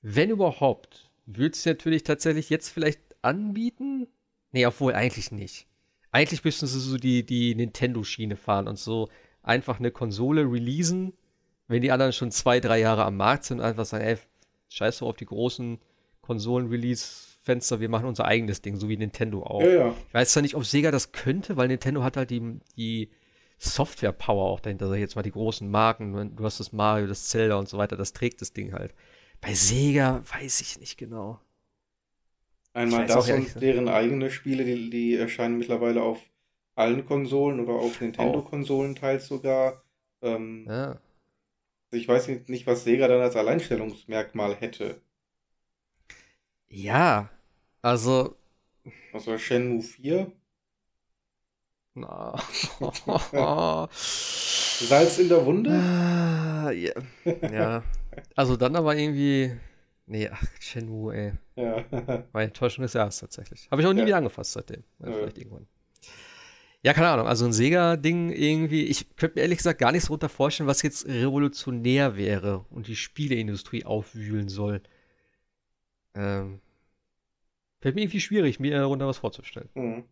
wenn überhaupt, würdest du natürlich tatsächlich jetzt vielleicht anbieten? Nee, obwohl eigentlich nicht. Eigentlich müssten sie so die, die Nintendo-Schiene fahren und so einfach eine Konsole releasen, wenn die anderen schon zwei, drei Jahre am Markt sind und einfach sagen, ey, scheiß doch auf die großen Konsolen-Release-Fenster, wir machen unser eigenes Ding, so wie Nintendo auch. ja, ja. Ich weiß zwar nicht, ob Sega das könnte, weil Nintendo hat halt die, die Software-Power auch dahinter. Ich jetzt mal die großen Marken. Du hast das Mario, das Zelda und so weiter, das trägt das Ding halt. Bei Sega weiß ich nicht genau. Einmal das und deren eigene Spiele, die, die erscheinen mittlerweile auf allen Konsolen oder auf Nintendo-Konsolen teils sogar. Ähm, Ja. Ich weiß nicht, nicht, was Sega dann als Alleinstellungsmerkmal hätte. Ja, also. Also Shenmue 4, Na. Salz in der Wunde. Ah, ja. ja. Also dann aber irgendwie. Nee, ach, Shenmue, ey. Ja. Meine Enttäuschung des Jahres tatsächlich. Habe ich auch nie Ja. wieder angefasst seitdem. Ja, Ja. Vielleicht irgendwann. Ja, keine Ahnung. Also ein Sega-Ding irgendwie. Ich könnte mir ehrlich gesagt gar nicht so runter vorstellen, was jetzt revolutionär wäre und die Spieleindustrie aufwühlen soll. Ähm. Fällt mir irgendwie schwierig, mir darunter was vorzustellen. Hm.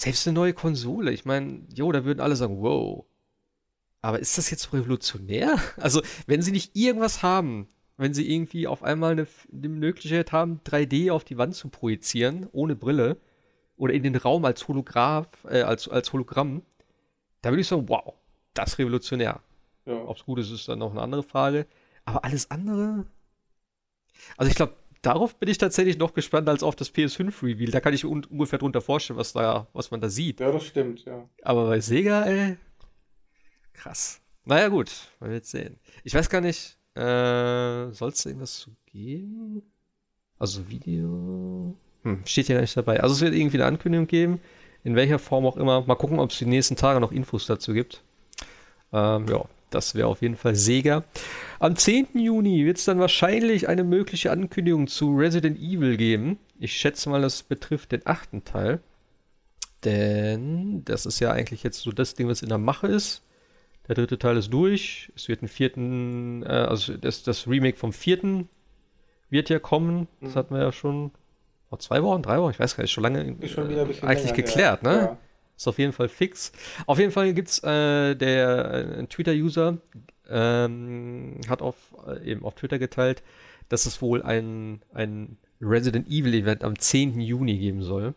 Selbst eine neue Konsole. Ich meine, jo, da würden alle sagen, wow. Aber ist das jetzt revolutionär? Also, wenn sie nicht irgendwas haben, wenn sie irgendwie auf einmal eine, eine Möglichkeit haben, 3D auf die Wand zu projizieren, ohne Brille, oder in den Raum als Holograph, äh, als, als Hologramm, da würde ich sagen, wow, das ist revolutionär. Ja. Ob es gut ist, ist dann noch eine andere Frage. Aber alles andere. Also ich glaube, darauf bin ich tatsächlich noch gespannt als auf das PS5-Reveal. Da kann ich un ungefähr drunter vorstellen, was da, was man da sieht. ja, das stimmt, ja. Aber bei Sega, ey. Krass. Naja, gut, wir werden sehen. Ich weiß gar nicht, äh, soll es irgendwas zu geben? Also Video. Hm, steht hier gar nicht dabei. Also es wird irgendwie eine Ankündigung geben, in welcher Form auch immer. Mal gucken, ob es die nächsten Tage noch Infos dazu gibt. Ähm, ja, das wäre auf jeden Fall Sega. Am 10. Juni wird es dann wahrscheinlich eine mögliche Ankündigung zu Resident Evil geben. Ich schätze mal, das betrifft den achten Teil. Denn das ist ja eigentlich jetzt so das Ding, was in der Mache ist. Der dritte Teil ist durch. Es wird einen vierten, äh, also das, das Remake vom vierten wird ja kommen. Das Mhm. hatten wir ja schon vor zwei Wochen, drei Wochen, ich weiß gar nicht, schon lange Ist schon wieder ein bisschen eigentlich länger geklärt, her. ne? Ja. Ist auf jeden Fall fix. Auf jeden Fall gibt es äh, der äh, Twitter-User ähm, hat auf äh, eben auf Twitter geteilt, dass es wohl ein, ein Resident Evil Event am 10. Juni geben soll.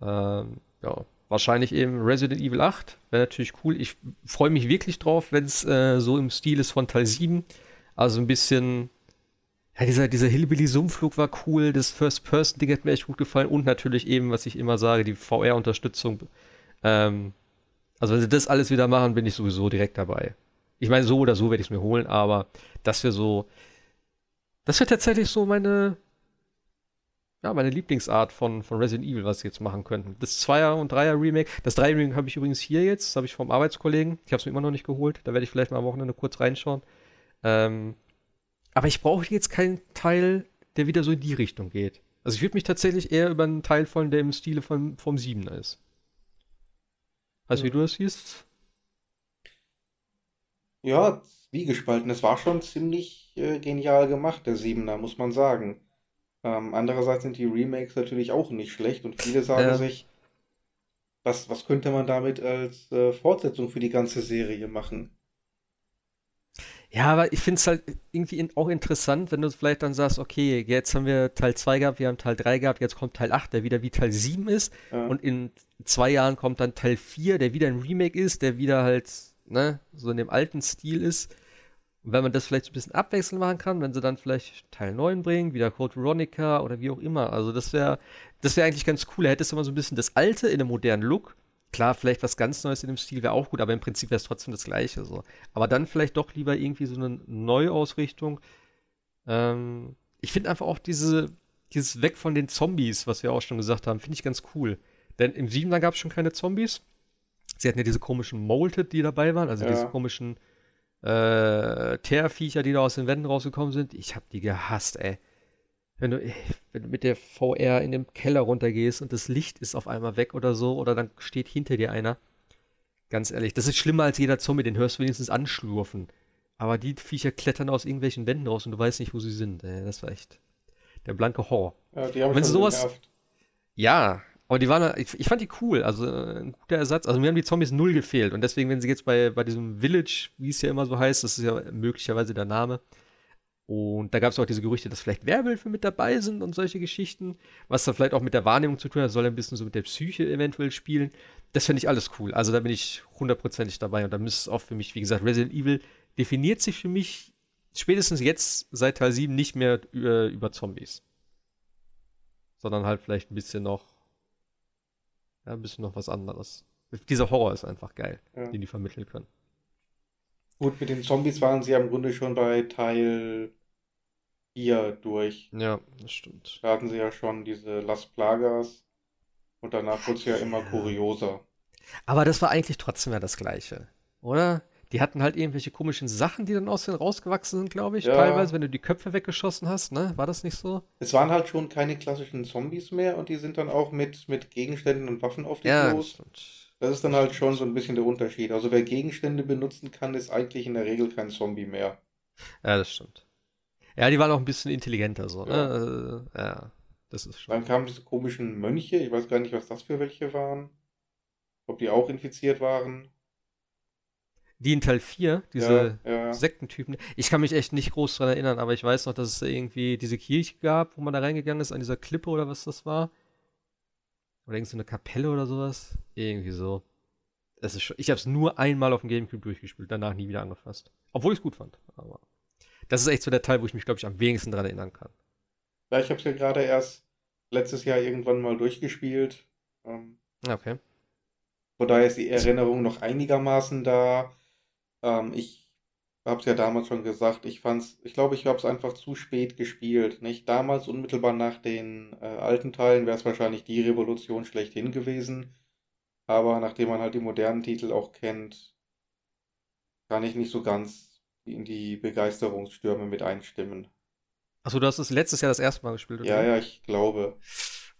Ähm, ja, wahrscheinlich eben Resident Evil 8. Wäre natürlich cool. Ich freue mich wirklich drauf, wenn es äh, so im Stil ist von Teil 7. Also ein bisschen. Ja, dieser, dieser Hillbilly-Summflug war cool. Das First-Person-Ding hat mir echt gut gefallen. Und natürlich eben, was ich immer sage, die VR-Unterstützung. Ähm, also, wenn sie das alles wieder machen, bin ich sowieso direkt dabei. Ich meine, so oder so werde ich es mir holen, aber das wäre so. Das wäre tatsächlich so meine, ja, meine Lieblingsart von, von Resident Evil, was sie jetzt machen könnten. Das Zweier- und Dreier-Remake. Das Dreier-Remake habe ich übrigens hier jetzt. Das habe ich vom Arbeitskollegen. Ich habe es mir immer noch nicht geholt. Da werde ich vielleicht mal am Wochenende kurz reinschauen. Ähm, aber ich brauche jetzt keinen Teil, der wieder so in die Richtung geht. Also ich würde mich tatsächlich eher über einen Teil freuen, der im Stile von, vom Siebener ist. Weißt du, wie du das siehst? Ja, wie gespalten. Es war schon ziemlich äh, genial gemacht, der Siebener, muss man sagen. Ähm, andererseits sind die Remakes natürlich auch nicht schlecht und viele sagen Ja. sich, was, was könnte man damit als äh, Fortsetzung für die ganze Serie machen? Ja, aber ich finde es halt irgendwie in, auch interessant, wenn du vielleicht dann sagst, okay, jetzt haben wir Teil 2 gehabt, wir haben Teil 3 gehabt, jetzt kommt Teil 8, der wieder wie Teil 7 ist. Ja, Und in zwei Jahren kommt dann Teil 4, der wieder ein Remake ist, der wieder halt, ne, so in dem alten Stil ist. Und wenn man das vielleicht so ein bisschen abwechselnd machen kann, wenn sie dann vielleicht Teil 9 bringen, wieder Code Veronica oder wie auch immer. Also das wäre, das wäre eigentlich ganz cool. Da hättest du mal so ein bisschen das Alte in einem modernen Look. Klar, vielleicht was ganz Neues in dem Stil wäre auch gut, aber im Prinzip wäre es trotzdem das Gleiche. So. Aber dann vielleicht doch lieber irgendwie so eine Neuausrichtung. Ähm, ich finde einfach auch diese, dieses Weg von den Zombies, was wir auch schon gesagt haben, finde ich ganz cool. Denn im 7 gab es schon keine Zombies. Sie hatten ja diese komischen Molted, die dabei waren, also diese ja, komischen äh, Teerviecher, die da aus den Wänden rausgekommen sind. Ich habe die gehasst, ey. Wenn du, wenn du mit der VR in den Keller runtergehst und das Licht ist auf einmal weg oder so, oder dann steht hinter dir einer. Ganz ehrlich, das ist schlimmer als jeder Zombie, den hörst du wenigstens anschlurfen. Aber die Viecher klettern aus irgendwelchen Wänden raus und du weißt nicht, wo sie sind. Ey, das war echt der blanke Horror. ja, die haben wenn sowas, genervt. ja, aber die waren, ich, ich fand die cool, also äh, ein guter Ersatz. Also mir haben die Zombies null gefehlt und deswegen, wenn sie jetzt bei, bei diesem Village, wie es ja immer so heißt, das ist ja möglicherweise der Name, und da gab es auch diese Gerüchte, dass vielleicht Werwölfe mit dabei sind und solche Geschichten, was dann vielleicht auch mit der Wahrnehmung zu tun hat, soll ein bisschen so mit der Psyche eventuell spielen. Das finde ich alles cool. Also da bin ich hundertprozentig dabei und da müsste es auch für mich, wie gesagt, Resident Evil definiert sich für mich spätestens jetzt seit Teil 7 nicht mehr über, über Zombies, sondern halt vielleicht ein bisschen noch, ja, ein bisschen noch was anderes. Dieser Horror ist einfach geil, Ja. den die vermitteln können. Gut, mit den Zombies waren sie ja im Grunde schon bei Teil 4 durch. Ja, das stimmt. Da hatten sie ja schon diese Las Plagas und danach wurde es ja immer kurioser. Aber das war eigentlich trotzdem ja das Gleiche, oder? Die hatten halt irgendwelche komischen Sachen, die dann aus denen rausgewachsen sind, glaube ich, teilweise, Ja, wenn du die Köpfe weggeschossen hast, ne? War das nicht so? es waren halt schon keine klassischen Zombies mehr und die sind dann auch mit, mit Gegenständen und Waffen auf dich Ja, das los. stimmt. Das ist dann halt schon so ein bisschen der Unterschied. Also wer Gegenstände benutzen kann, ist eigentlich in der Regel kein Zombie mehr. Ja, das stimmt. Ja, die waren auch ein bisschen intelligenter so, Ja. ne? Äh, ja, das ist schon. Dann kamen diese komischen Mönche, ich weiß gar nicht, was das für welche waren. Ob die auch infiziert waren. Die in Teil 4, Ja, diese ja. Sektentypen, ich kann mich echt nicht groß dran erinnern, aber ich weiß noch, dass es irgendwie diese Kirche gab, wo man da reingegangen ist, an dieser Klippe oder was das war. Oder irgend so eine Kapelle oder sowas. Irgendwie so. Das ist schon, ich habe es nur einmal auf dem Gamecube durchgespielt, danach nie wieder angefasst. Obwohl ich es gut fand. Aber das ist echt so der Teil, wo ich mich, glaube ich, am wenigsten dran erinnern kann. Ja, ich habe es ja gerade erst letztes Jahr irgendwann mal durchgespielt. Ähm, Okay. von daher ist die Erinnerung noch einigermaßen da. Ähm, ich habe es ja damals schon gesagt, ich fand's, ich glaube, ich habe es einfach zu spät gespielt. Nicht damals, unmittelbar nach den äh, alten Teilen, wäre es wahrscheinlich die Revolution schlechthin gewesen. Aber nachdem man halt die modernen Titel auch kennt, kann ich nicht so ganz in die Begeisterungsstürme mit einstimmen. Achso, du hast es letztes Jahr das erste Mal gespielt, oder Ja, ja, ich glaube.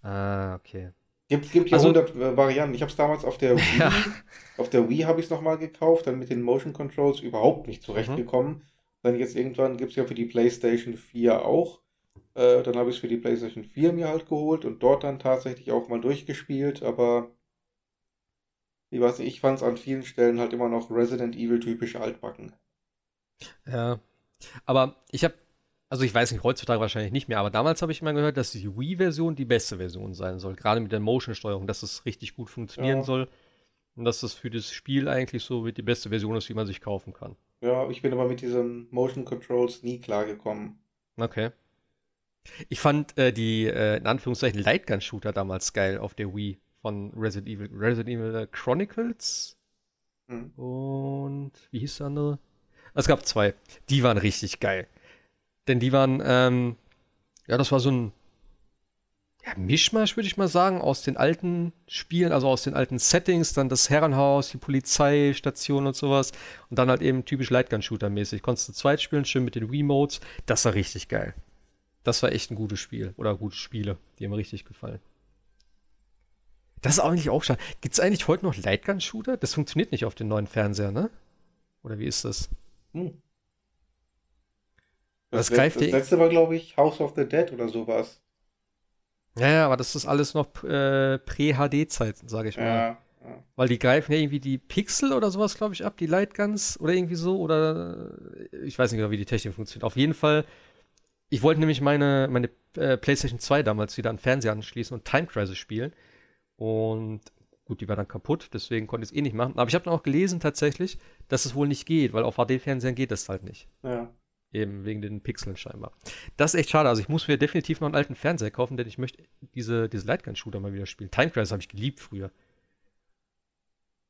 Ah, okay. Gibt, gibt ja Also, 100 äh, Varianten. Ich habe es damals auf der ja. Wii, auf der Wii habe ich es nochmal gekauft, dann mit den Motion Controls überhaupt nicht Mhm. zurechtgekommen. Dann jetzt irgendwann gibt es ja für die PlayStation 4 auch. Äh, dann habe ich es für die PlayStation 4 mir halt geholt und dort dann tatsächlich auch mal durchgespielt, aber ich weiß nicht, ich fand es an vielen Stellen halt immer noch Resident Evil typisch altbacken. Ja. Aber ich habe, Also ich weiß nicht, heutzutage wahrscheinlich nicht mehr, aber damals habe ich immer gehört, dass die Wii-Version die beste Version sein soll. Gerade mit der Motion-Steuerung, dass es richtig gut funktionieren Ja. soll. Und dass das für das Spiel eigentlich so die beste Version ist, die man sich kaufen kann. Ja, ich bin aber mit diesen Motion Controls nie klargekommen. Okay. Ich fand äh, die, äh, in Anführungszeichen, Lightgun-Shooter damals geil auf der Wii von Resident Evil. Resident Evil Chronicles Hm. und wie hieß der andere? Es gab zwei. Die waren richtig geil. Denn die waren, ähm, ja, das war so ein ja, Mischmasch, würde ich mal sagen, aus den alten Spielen, also aus den alten Settings, dann das Herrenhaus, die Polizeistation und sowas. Und dann halt eben typisch Lightgun-Shooter-mäßig. Konntest du zweit spielen, schön mit den Remotes. Das war richtig geil. Das war echt ein gutes Spiel. Oder gute Spiele. Die haben mir richtig gefallen. Das ist eigentlich auch schade. Gibt es eigentlich heute noch Lightgun-Shooter? Das funktioniert nicht auf den neuen Fernseher, ne? Oder wie ist das? Hm. Das Das, greift die- das letzte war, glaube ich, House of the Dead oder sowas. Ja, ja, aber das ist alles noch äh, Prä-HD-Zeiten, sage ich mal. Ja, ja. Weil die greifen ja irgendwie die Pixel oder sowas, glaube ich, ab, die Lightguns oder irgendwie so. Oder äh, ich weiß nicht genau, wie die Technik funktioniert. Auf jeden Fall, ich wollte nämlich meine, meine äh, PlayStation 2 damals wieder an den Fernseher anschließen und Time Crisis spielen. Und gut, die war dann kaputt, deswegen konnte ich es eh nicht machen. Aber ich habe dann auch gelesen tatsächlich, dass es wohl nicht geht, weil auf HD-Fernsehern geht das halt nicht. ja. Eben wegen den Pixeln scheinbar. Das ist echt schade. Also ich muss mir definitiv noch einen alten Fernseher kaufen, denn ich möchte diese, diese Lightgun-Shooter mal wieder spielen. Time Crisis habe ich geliebt früher.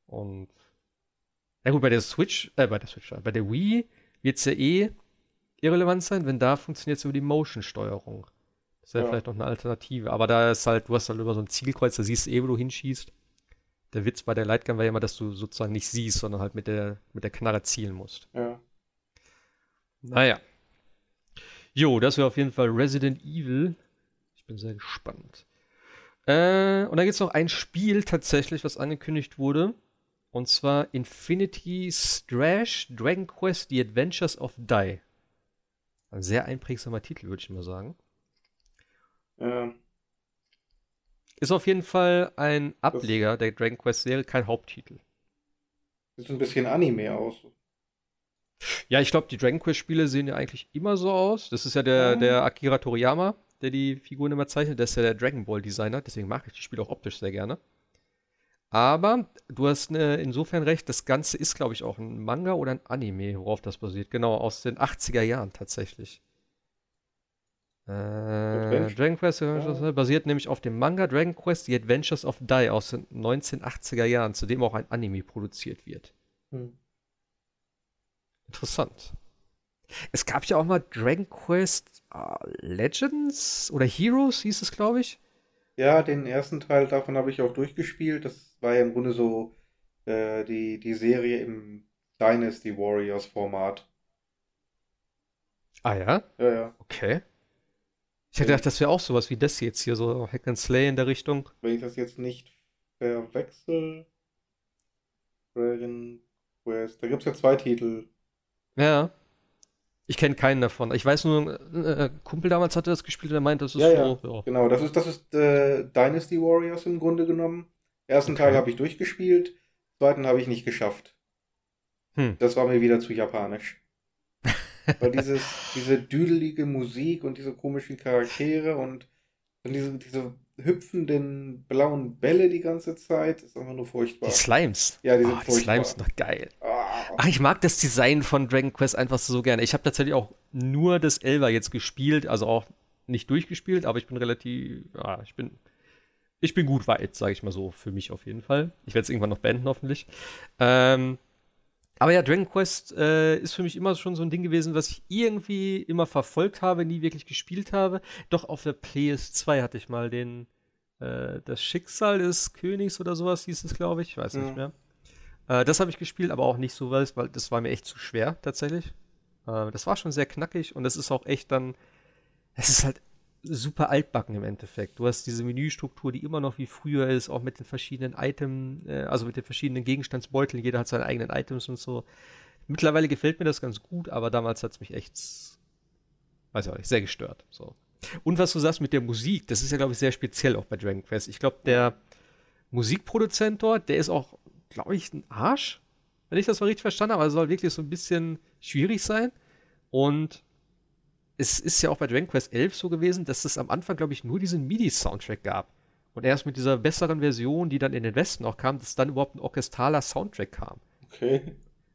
Und ja gut, bei der Switch, äh, bei der Switch, bei der Wii wird es ja eh irrelevant sein, wenn da funktioniert es über die Motion-Steuerung. Das wäre Ja. vielleicht noch eine Alternative. Aber da ist halt, du hast halt über so ein Zielkreuz, da siehst du eh, wo du hinschießt. Der Witz bei der Lightgun war ja immer, dass du sozusagen nicht siehst, sondern halt mit der, mit der Knarre zielen musst. ja. Naja. Jo, das wäre auf jeden Fall Resident Evil. Ich bin sehr gespannt. Äh, und dann gibt es noch ein Spiel tatsächlich, was angekündigt wurde. Und zwar Infinity Strash Dragon Quest The Adventures of Die. Ein sehr einprägsamer Titel, würde ich mal sagen. ja. Ist auf jeden Fall ein Ableger der Dragon Quest Serie, kein Haupttitel. Sieht so ein bisschen Anime aus. Ja, ich glaube, die Dragon Quest Spiele sehen ja eigentlich immer so aus. Das ist ja der, Ja. der Akira Toriyama, der die Figuren immer zeichnet. Der ist ja der Dragon Ball Designer, deswegen mag ich die Spiele auch optisch sehr gerne. Aber du hast äh, insofern recht, das Ganze ist, glaube ich, auch ein Manga oder ein Anime, worauf das basiert. Genau, aus den 80er Jahren tatsächlich. Äh, Dragon Quest äh, Ja. basiert nämlich auf dem Manga Dragon Quest The Adventures of Die aus den 1980er Jahren, zu dem auch ein Anime produziert wird. Hm. Interessant. Es gab ja auch mal Dragon Quest äh, Legends oder Heroes, hieß es, glaube ich. Ja, den ersten Teil davon habe ich auch durchgespielt. Das war ja im Grunde so äh, die, die Serie im Dynasty Warriors Format. Ah ja, Ja, ja. okay. Ich hätte gedacht, das wäre auch sowas wie das jetzt hier, so Hack and Slay in der Richtung. Wenn ich das jetzt nicht verwechsel. Dragon Quest. Da gibt es ja zwei Titel. Ja. Ich kenne keinen davon. Ich weiß nur, äh, ein Kumpel damals hatte das gespielt und er meinte, das ist Ja, ja. so, ja. Genau, das ist, das ist äh, Dynasty Warriors im Grunde genommen. Ersten Okay. Teil habe ich durchgespielt, zweiten habe ich nicht geschafft. Hm. Das war mir wieder zu japanisch. Weil dieses, diese düdelige Musik und diese komischen Charaktere und dann diese, diese hüpfenden blauen Bälle die ganze Zeit, ist einfach nur furchtbar. Die Slimes. Ja, die sind Ah, die furchtbar. Slimes sind doch geil. Ah, Ach, ich mag das Design von Dragon Quest einfach so gerne. Ich habe tatsächlich auch nur das Elva jetzt gespielt, also auch nicht durchgespielt, aber ich bin relativ, ja, ich bin, ich bin gut weit, sage ich mal so, für mich auf jeden Fall. Ich werde es irgendwann noch beenden, hoffentlich. Ähm, aber ja, Dragon Quest äh, ist für mich immer schon so ein Ding gewesen, was ich irgendwie immer verfolgt habe, nie wirklich gespielt habe. Doch auf der PS2 hatte ich mal den, äh, das Schicksal des Königs oder sowas hieß es, glaube ich, ich weiß Ja. nicht mehr. Äh, das habe ich gespielt, aber auch nicht so weit, weil das war mir echt zu schwer, tatsächlich. Äh, das war schon sehr knackig und das ist auch echt dann, es ist halt super altbacken im Endeffekt. Du hast diese Menüstruktur, die immer noch wie früher ist, auch mit den verschiedenen Items, äh, also mit den verschiedenen Gegenstandsbeuteln. Jeder hat seine eigenen Items und so. Mittlerweile gefällt mir das ganz gut, aber damals hat es mich echt, weiß ich auch nicht, sehr gestört. So. Und was du sagst mit der Musik, das ist ja, glaube ich, sehr speziell auch bei Dragon Quest. Ich glaube, der Musikproduzent dort, der ist auch, glaube ich, ein Arsch, wenn ich das mal richtig verstanden habe. Also soll wirklich so ein bisschen schwierig sein. Und es ist ja auch bei Dragon Quest 11 so gewesen, dass es am Anfang, glaube ich, nur diesen MIDI-Soundtrack gab. Und erst mit dieser besseren Version, die dann in den Westen auch kam, dass dann überhaupt ein orchestraler Soundtrack kam. Okay.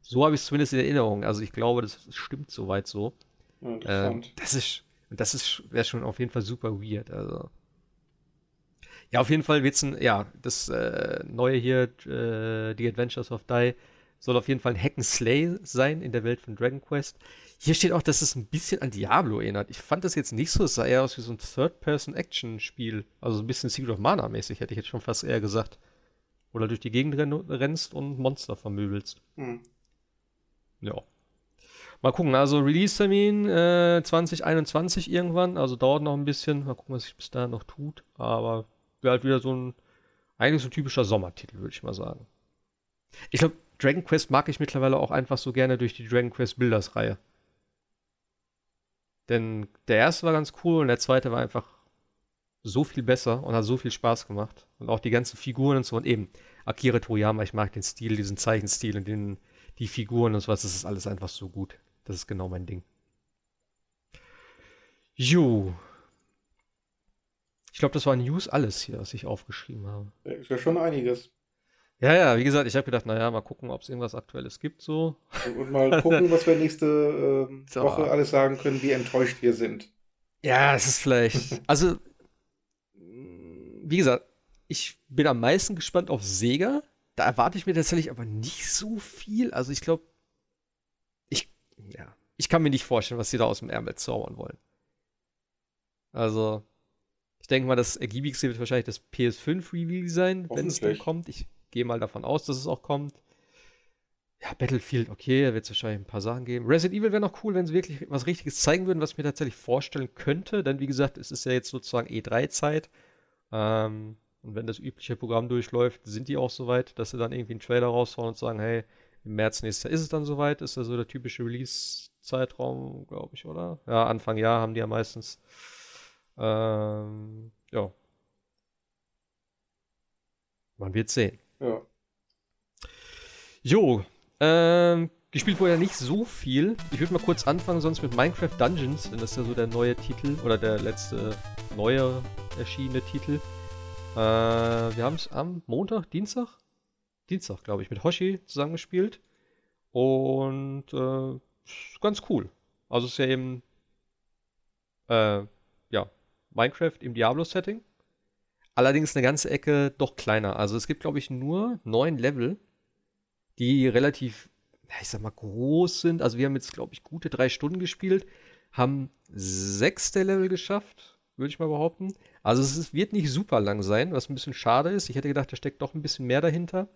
So habe ich es zumindest in Erinnerung. Also ich glaube, das stimmt soweit so. Ja. Ähm, das ist, das ist, wäre schon auf jeden Fall super weird. Also. Ja, auf jeden Fall wird's ein, ja, das äh, neue hier, äh, The Adventures of Die, soll auf jeden Fall ein Hack and Slay sein in der Welt von Dragon Quest. Hier steht auch, dass es ein bisschen an Diablo erinnert. Ich fand das jetzt nicht so, es sah eher aus wie so ein Third-Person-Action-Spiel. Also so ein bisschen Secret of Mana-mäßig, hätte ich jetzt schon fast eher gesagt. Oder durch die Gegend rennst und Monster vermöbelst. Hm. Ja. Mal gucken, also Release-Termin äh, 2021 irgendwann, also dauert noch ein bisschen. Mal gucken, was sich bis dahin noch tut. Aber wäre halt wieder so ein, eigentlich so ein typischer Sommertitel, würde ich mal sagen. Ich glaube, Dragon Quest mag ich mittlerweile auch einfach so gerne durch die Dragon Quest Builders-Reihe. Denn der erste war ganz cool und der zweite war einfach so viel besser und hat so viel Spaß gemacht. Und auch die ganzen Figuren und so. Und eben, Akira Toriyama, ich mag den Stil, diesen Zeichenstil und den, die Figuren und sowas. Das ist alles einfach so gut. Das ist genau mein Ding. Jo. Ich glaube, das war News alles hier, was ich aufgeschrieben habe. Ist ja schon einiges. Ja, ja, wie gesagt, ich habe gedacht, naja, mal gucken, ob es irgendwas Aktuelles gibt so. Und mal gucken, was wir nächste So. Woche alles sagen können, wie enttäuscht wir sind. Ja, es ist vielleicht. Also, wie gesagt, ich bin am meisten gespannt auf Sega. Da erwarte ich mir tatsächlich aber nicht so viel. Also, ich glaube, ich, ja, ich kann mir nicht vorstellen, was sie da aus dem Ärmel zaubern wollen. Also, denke mal, das ergiebigste wird wahrscheinlich das PS5-Reveal sein, wenn es dann kommt. Ich gehe mal davon aus, dass es auch kommt. Ja, Battlefield, okay, da wird es wahrscheinlich ein paar Sachen geben. Resident Evil wäre noch cool, wenn sie wirklich was Richtiges zeigen würden, was ich mir tatsächlich vorstellen könnte. Denn wie gesagt, es ist ja jetzt sozusagen E3-Zeit. Ähm, und wenn das übliche Programm durchläuft, sind die auch soweit, dass sie dann irgendwie einen Trailer raushauen und sagen, hey, im März nächstes Jahr ist es dann soweit. Ist ja so der typische Release-Zeitraum, glaube ich, oder? Ja, Anfang Jahr haben die ja meistens. Ähm, ja. Man wird sehen. Ja. Jo, ähm, gespielt wurde ja nicht so viel. Ich würde mal kurz anfangen, sonst mit Minecraft Dungeons, denn das ist ja so der neue Titel oder der letzte neue erschienene Titel. Äh, wir haben es am Montag, Dienstag? Dienstag, glaube ich, mit Hoshi zusammengespielt. Und äh, ganz cool. Also es ist ja eben äh, ja, Minecraft im Diablo-Setting. Allerdings eine ganze Ecke doch kleiner. Also es gibt, glaube ich, nur neun Level, die relativ, ich sag mal, groß sind. Also wir haben jetzt, glaube ich, gute drei Stunden gespielt, haben sechs der Level geschafft, würde ich mal behaupten. Also es ist, wird nicht super lang sein, was ein bisschen schade ist. Ich hätte gedacht, da steckt doch ein bisschen mehr dahinter.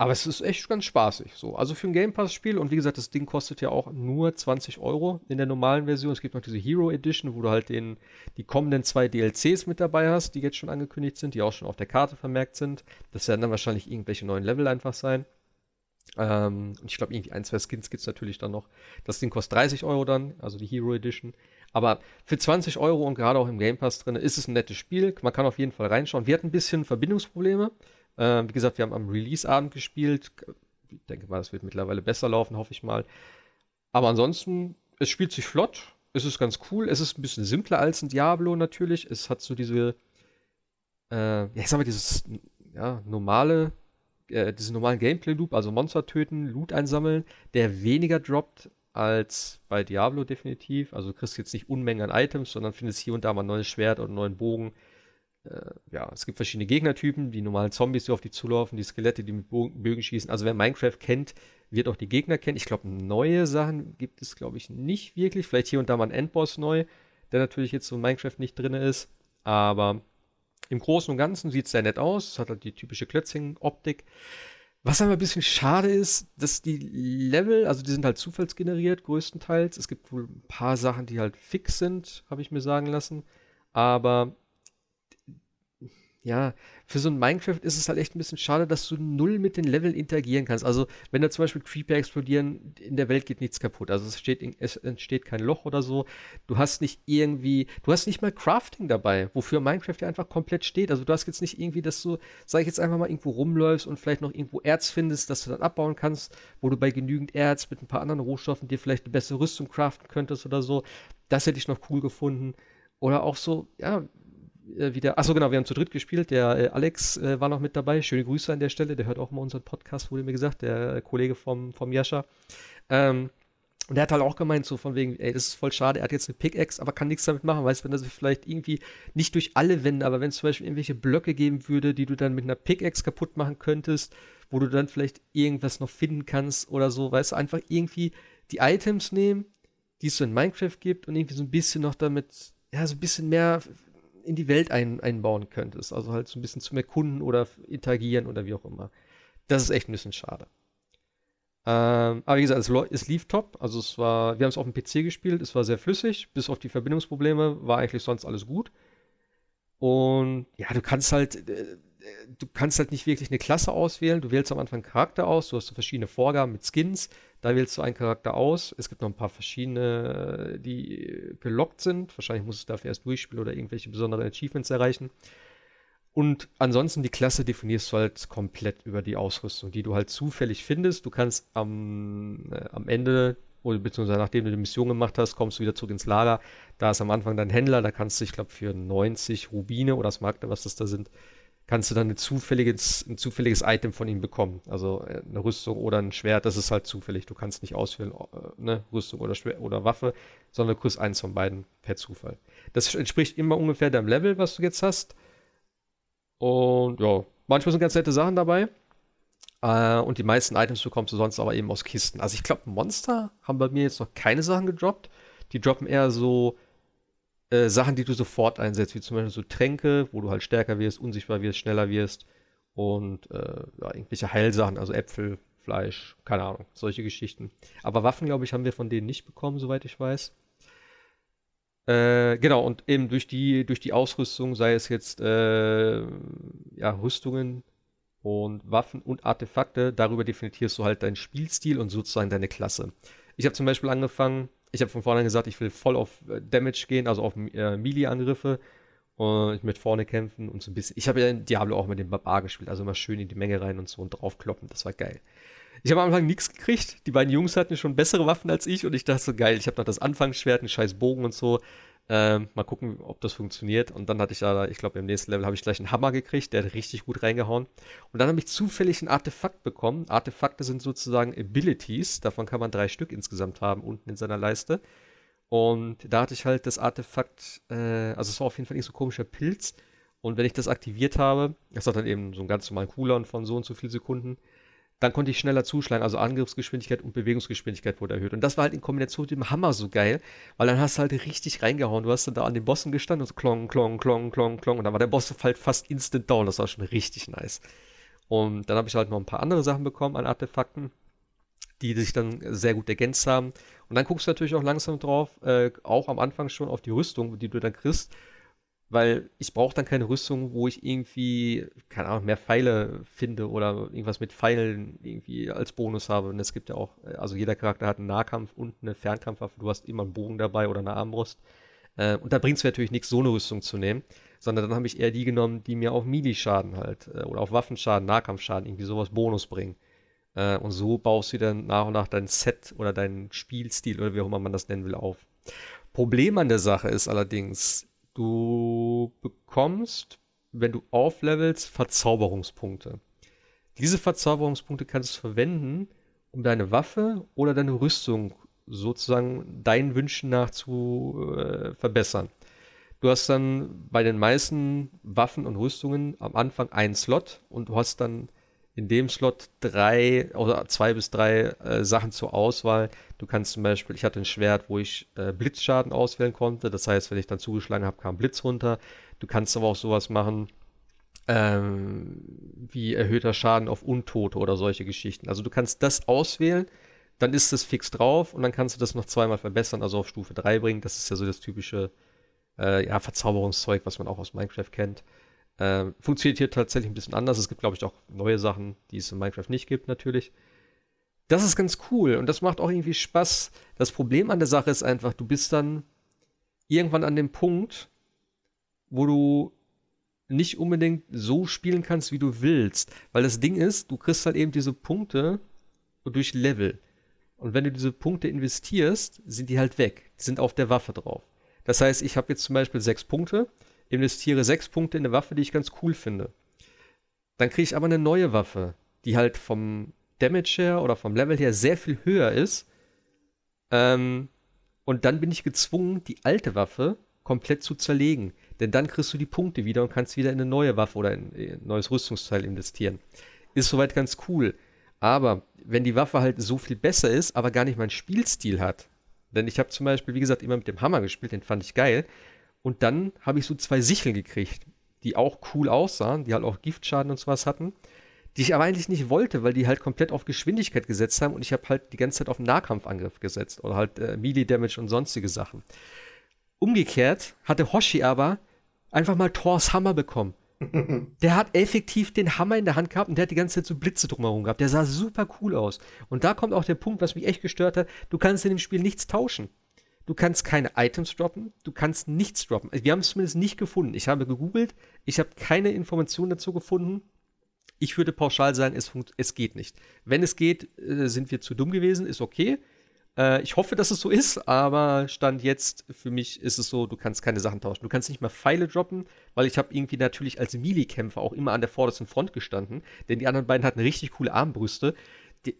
Aber es ist echt ganz spaßig. So. Also für ein Game Pass-Spiel. Und wie gesagt, das Ding kostet ja auch nur 20 Euro in der normalen Version. Es gibt noch diese Hero Edition, wo du halt den, die kommenden zwei DLCs mit dabei hast, die jetzt schon angekündigt sind, die auch schon auf der Karte vermerkt sind. Das werden dann wahrscheinlich irgendwelche neuen Level einfach sein. Ähm, und ich glaube, irgendwie ein, zwei Skins gibt es natürlich dann noch. Das Ding kostet 30 Euro dann, also die Hero Edition. Aber für 20 Euro und gerade auch im Game Pass drin ist es ein nettes Spiel. Man kann auf jeden Fall reinschauen. Wir hatten ein bisschen Verbindungsprobleme. Ähm, wie gesagt, wir haben am Release-Abend gespielt. Ich denke mal, das wird mittlerweile besser laufen, hoffe ich mal. Aber ansonsten, es spielt sich flott. Es ist ganz cool. Es ist ein bisschen simpler als ein Diablo natürlich. Es hat so diese, äh, ja, ich sag mal, dieses ja, normale, äh, diesen normalen Gameplay-Loop, also Monster töten, Loot einsammeln, der weniger droppt als bei Diablo definitiv. Also du kriegst jetzt nicht Unmengen an Items, sondern findest hier und da mal ein neues Schwert oder einen neuen Bogen. Äh, ja, es gibt verschiedene Gegnertypen, die normalen Zombies, die auf die zulaufen, die Skelette, die mit Bögen schießen. Also wer Minecraft kennt, wird auch die Gegner kennen. Ich glaube, neue Sachen gibt es, glaube ich, nicht wirklich. Vielleicht hier und da mal ein Endboss neu, der natürlich jetzt so in Minecraft nicht drin ist. Aber im Großen und Ganzen sieht es sehr nett aus. Es hat halt die typische Klötzing-Optik. Was aber ein bisschen schade ist, dass die Level, also die sind halt zufallsgeneriert größtenteils. Es gibt wohl ein paar Sachen, die halt fix sind, habe ich mir sagen lassen. Aber ja, für so ein Minecraft ist es halt echt ein bisschen schade, dass du null mit den Leveln interagieren kannst. Also, wenn da zum Beispiel Creeper explodieren, in der Welt geht nichts kaputt. Also, es, steht, es entsteht kein Loch oder so. Du hast nicht irgendwie, du hast nicht mal Crafting dabei, wofür Minecraft ja einfach komplett steht. Also, du hast jetzt nicht irgendwie, dass du, sag ich jetzt einfach mal, irgendwo rumläufst und vielleicht noch irgendwo Erz findest, das du dann abbauen kannst, wo du bei genügend Erz mit ein paar anderen Rohstoffen dir vielleicht eine bessere Rüstung craften könntest oder so. Das hätte ich noch cool gefunden. Oder auch so, ja, äh, wieder. Achso, genau, wir haben zu dritt gespielt. Der äh, Alex äh, war noch mit dabei. Schöne Grüße an der Stelle. Der hört auch mal unseren Podcast, wurde mir gesagt, der äh, Kollege vom, vom Jascha. Ähm, und der hat halt auch gemeint, so von wegen, ey, das ist voll schade, er hat jetzt eine Pickaxe, aber kann nichts damit machen, weißt du, wenn sich vielleicht irgendwie nicht durch alle Wände, aber wenn es zum Beispiel irgendwelche Blöcke geben würde, die du dann mit einer Pickaxe kaputt machen könntest, wo du dann vielleicht irgendwas noch finden kannst oder so, weißt du, einfach irgendwie die Items nehmen, die es so in Minecraft gibt und irgendwie so ein bisschen noch damit, ja, so ein bisschen mehr in die Welt ein, einbauen könntest. Also halt so ein bisschen zum Erkunden oder interagieren oder wie auch immer. Das ist echt ein bisschen schade. Ähm, aber wie gesagt, es, es, lief top. Also es war, wir haben es auf dem PC gespielt, es war sehr flüssig, bis auf die Verbindungsprobleme war eigentlich sonst alles gut. Und ja, du kannst halt, äh, du kannst halt nicht wirklich eine Klasse auswählen. Du wählst am Anfang Charakter aus, du hast so verschiedene Vorgaben mit Skins. Da wählst du einen Charakter aus. Es gibt noch ein paar verschiedene, die gelockt sind. Wahrscheinlich musst du dafür erst durchspielen oder irgendwelche besonderen Achievements erreichen. Und ansonsten die Klasse definierst du halt komplett über die Ausrüstung, die du halt zufällig findest. Du kannst am, äh, am Ende oder beziehungsweise nachdem du die Mission gemacht hast, kommst du wieder zurück ins Lager. Da ist am Anfang dein Händler, da kannst du, ich glaube, für 90 Rubine oder das Magda, was das da sind, kannst du dann ein zufälliges, ein zufälliges Item von ihm bekommen. Also äh, eine Rüstung oder ein Schwert, das ist halt zufällig. Du kannst nicht auswählen, äh, ne, Rüstung oder, Schwert oder Waffe, sondern du kriegst eins von beiden per Zufall. Das entspricht immer ungefähr deinem Level, was du jetzt hast. Und ja, manchmal sind ganz nette Sachen dabei. Äh, und die meisten Items bekommst du sonst aber eben aus Kisten. Also ich glaube, Monster haben bei mir jetzt noch keine Sachen gedroppt. Die droppen eher so äh, Sachen, die du sofort einsetzt, wie zum Beispiel so Tränke, wo du halt stärker wirst, unsichtbar wirst, schneller wirst und äh, ja, irgendwelche Heilsachen, also Äpfel, Fleisch, keine Ahnung, solche Geschichten. Aber Waffen, glaube ich, haben wir von denen nicht bekommen, soweit ich weiß. Äh, genau, und eben durch die, durch die Ausrüstung, sei es jetzt äh, ja, Rüstungen und Waffen und Artefakte, darüber definierst du halt deinen Spielstil und sozusagen deine Klasse. Ich habe zum Beispiel angefangen, ich habe von vornherein gesagt, ich will voll auf äh, Damage gehen, also auf äh, Melee-Angriffe. Und ich möchte vorne kämpfen und so ein bisschen. Ich habe ja in Diablo auch mit dem Barbar gespielt, also immer schön in die Menge rein und so und draufkloppen. Das war geil. Ich habe am Anfang nichts gekriegt. Die beiden Jungs hatten schon bessere Waffen als ich und ich dachte so geil, ich habe noch das Anfangsschwert, einen scheiß Bogen und so. Ähm, mal gucken, ob das funktioniert. Und dann hatte ich da, ich glaube, im nächsten Level habe ich gleich einen Hammer gekriegt, der hat richtig gut reingehauen. Und dann habe ich zufällig ein Artefakt bekommen. Artefakte sind sozusagen Abilities. Davon kann man drei Stück insgesamt haben, unten in seiner Leiste. Und da hatte ich halt das Artefakt, äh, also es war auf jeden Fall nicht so ein komischer Pilz. Und wenn ich das aktiviert habe, das hat dann eben so einen ganz normalen Cooldown von so und so viel Sekunden, dann konnte ich schneller zuschlagen. Also Angriffsgeschwindigkeit und Bewegungsgeschwindigkeit wurde erhöht. Und das war halt in Kombination mit dem Hammer so geil, weil dann hast du halt richtig reingehauen. Du hast dann da an den Bossen gestanden und so klong, klong, klong, klong, klong. Und dann war der Boss halt fast instant down. Das war schon richtig nice. Und dann habe ich halt noch ein paar andere Sachen bekommen an Artefakten, die sich dann sehr gut ergänzt haben. Und dann guckst du natürlich auch langsam drauf, äh, auch am Anfang schon auf die Rüstung, die du dann kriegst weil ich brauche dann keine Rüstung, wo ich irgendwie, keine Ahnung, mehr Pfeile finde oder irgendwas mit Pfeilen irgendwie als Bonus habe. Und es gibt ja auch, also jeder Charakter hat einen Nahkampf und eine Fernkampfwaffe. Du hast immer einen Bogen dabei oder eine Armbrust. Äh, und da bringt es mir natürlich nichts, so eine Rüstung zu nehmen, sondern dann habe ich eher die genommen, die mir auf Melee-Schaden halt äh, oder auf Waffenschaden, Nahkampfschaden irgendwie sowas Bonus bringen. Äh, und so baust du dann nach und nach dein Set oder deinen Spielstil oder wie auch immer man das nennen will auf. Problem an der Sache ist allerdings, Du bekommst, wenn du auflevelst, Verzauberungspunkte. Diese Verzauberungspunkte kannst du verwenden, um deine Waffe oder deine Rüstung sozusagen deinen Wünschen nach zu äh, verbessern. Du hast dann bei den meisten Waffen und Rüstungen am Anfang einen Slot und du hast dann in dem Slot drei oder zwei bis drei äh, Sachen zur Auswahl. Du kannst zum Beispiel, ich hatte ein Schwert, wo ich äh, Blitzschaden auswählen konnte. Das heißt, wenn ich dann zugeschlagen habe, kam Blitz runter. Du kannst aber auch sowas machen, ähm, wie erhöhter Schaden auf Untote oder solche Geschichten. Also du kannst das auswählen, dann ist es fix drauf und dann kannst du das noch zweimal verbessern, also auf Stufe 3 bringen. Das ist ja so das typische äh, ja, Verzauberungszeug, was man auch aus Minecraft kennt. Äh, funktioniert hier tatsächlich ein bisschen anders. Es gibt, glaube ich, auch neue Sachen, die es in Minecraft nicht gibt, natürlich. Das ist ganz cool und das macht auch irgendwie Spaß. Das Problem an der Sache ist einfach, du bist dann irgendwann an dem Punkt, wo du nicht unbedingt so spielen kannst, wie du willst. Weil das Ding ist, du kriegst halt eben diese Punkte durch Level. Und wenn du diese Punkte investierst, sind die halt weg. Die sind auf der Waffe drauf. Das heißt, ich habe jetzt zum Beispiel sechs Punkte, investiere sechs Punkte in eine Waffe, die ich ganz cool finde. Dann kriege ich aber eine neue Waffe, die halt vom Damage her oder vom Level her sehr viel höher ist. Ähm, und dann bin ich gezwungen, die alte Waffe komplett zu zerlegen. Denn dann kriegst du die Punkte wieder und kannst wieder in eine neue Waffe oder in ein neues Rüstungsteil investieren. Ist soweit ganz cool. Aber wenn die Waffe halt so viel besser ist, aber gar nicht meinen Spielstil hat. Denn ich habe zum Beispiel, wie gesagt, immer mit dem Hammer gespielt, den fand ich geil. Und dann habe ich so zwei Sicheln gekriegt, die auch cool aussahen, die halt auch Giftschaden und sowas hatten, die ich aber eigentlich nicht wollte, weil die halt komplett auf Geschwindigkeit gesetzt haben und ich habe halt die ganze Zeit auf Nahkampfangriff gesetzt oder halt äh, Melee Damage und sonstige Sachen. Umgekehrt hatte Hoshi aber einfach mal Thors Hammer bekommen. der hat effektiv den Hammer in der Hand gehabt und der hat die ganze Zeit so Blitze drumherum gehabt. Der sah super cool aus. Und da kommt auch der Punkt, was mich echt gestört hat. Du kannst in dem Spiel nichts tauschen. Du kannst keine Items droppen, du kannst nichts droppen. Wir haben es zumindest nicht gefunden. Ich habe gegoogelt, ich habe keine Informationen dazu gefunden. Ich würde pauschal sagen, es, es geht nicht. Wenn es geht, äh, sind wir zu dumm gewesen, ist okay. Äh, ich hoffe, dass es so ist, aber Stand jetzt für mich ist es so, du kannst keine Sachen tauschen. Du kannst nicht mal Pfeile droppen, weil ich habe irgendwie natürlich als Melee-Kämpfer auch immer an der vordersten Front gestanden, denn die anderen beiden hatten richtig coole Armbrüste.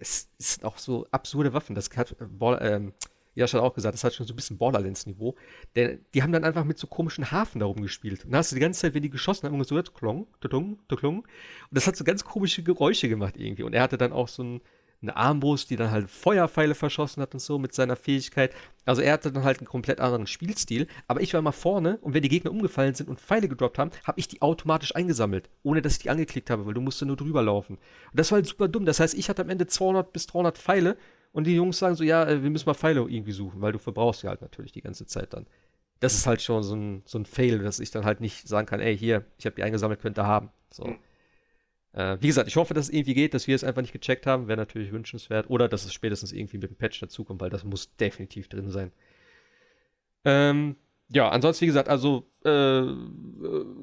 Es sind auch so absurde Waffen. Das hat äh, ähm, Josh hat auch gesagt, das hat schon so ein bisschen Borderlands-Niveau. Denn die haben dann einfach mit so komischen Hafen da rumgespielt. Und da hast du die ganze Zeit, wenn die geschossen haben, so klong, klong, klong. Und das hat so ganz komische Geräusche gemacht irgendwie. Und er hatte dann auch so ein, eine Armbrust, die dann halt Feuerpfeile verschossen hat und so mit seiner Fähigkeit. Also er hatte dann halt einen komplett anderen Spielstil. Aber ich war mal vorne und wenn die Gegner umgefallen sind und Pfeile gedroppt haben, habe ich die automatisch eingesammelt, ohne dass ich die angeklickt habe, weil du musst nur drüber laufen. Und das war halt super dumm. Das heißt, ich hatte am Ende 200 bis 300 Pfeile und die Jungs sagen so, ja, äh, wir müssen mal Pfeile irgendwie suchen, weil du verbrauchst sie halt natürlich die ganze Zeit dann. Das ist halt schon so ein, so ein Fail, dass ich dann halt nicht sagen kann, ey, hier, ich habe die eingesammelt, könnte haben. So. Mhm. Äh, wie gesagt, ich hoffe, dass es irgendwie geht, dass wir es einfach nicht gecheckt haben, wäre natürlich wünschenswert. Oder dass es spätestens irgendwie mit dem Patch dazukommt, weil das muss definitiv drin sein. Ähm, ja, ansonsten, wie gesagt, also äh,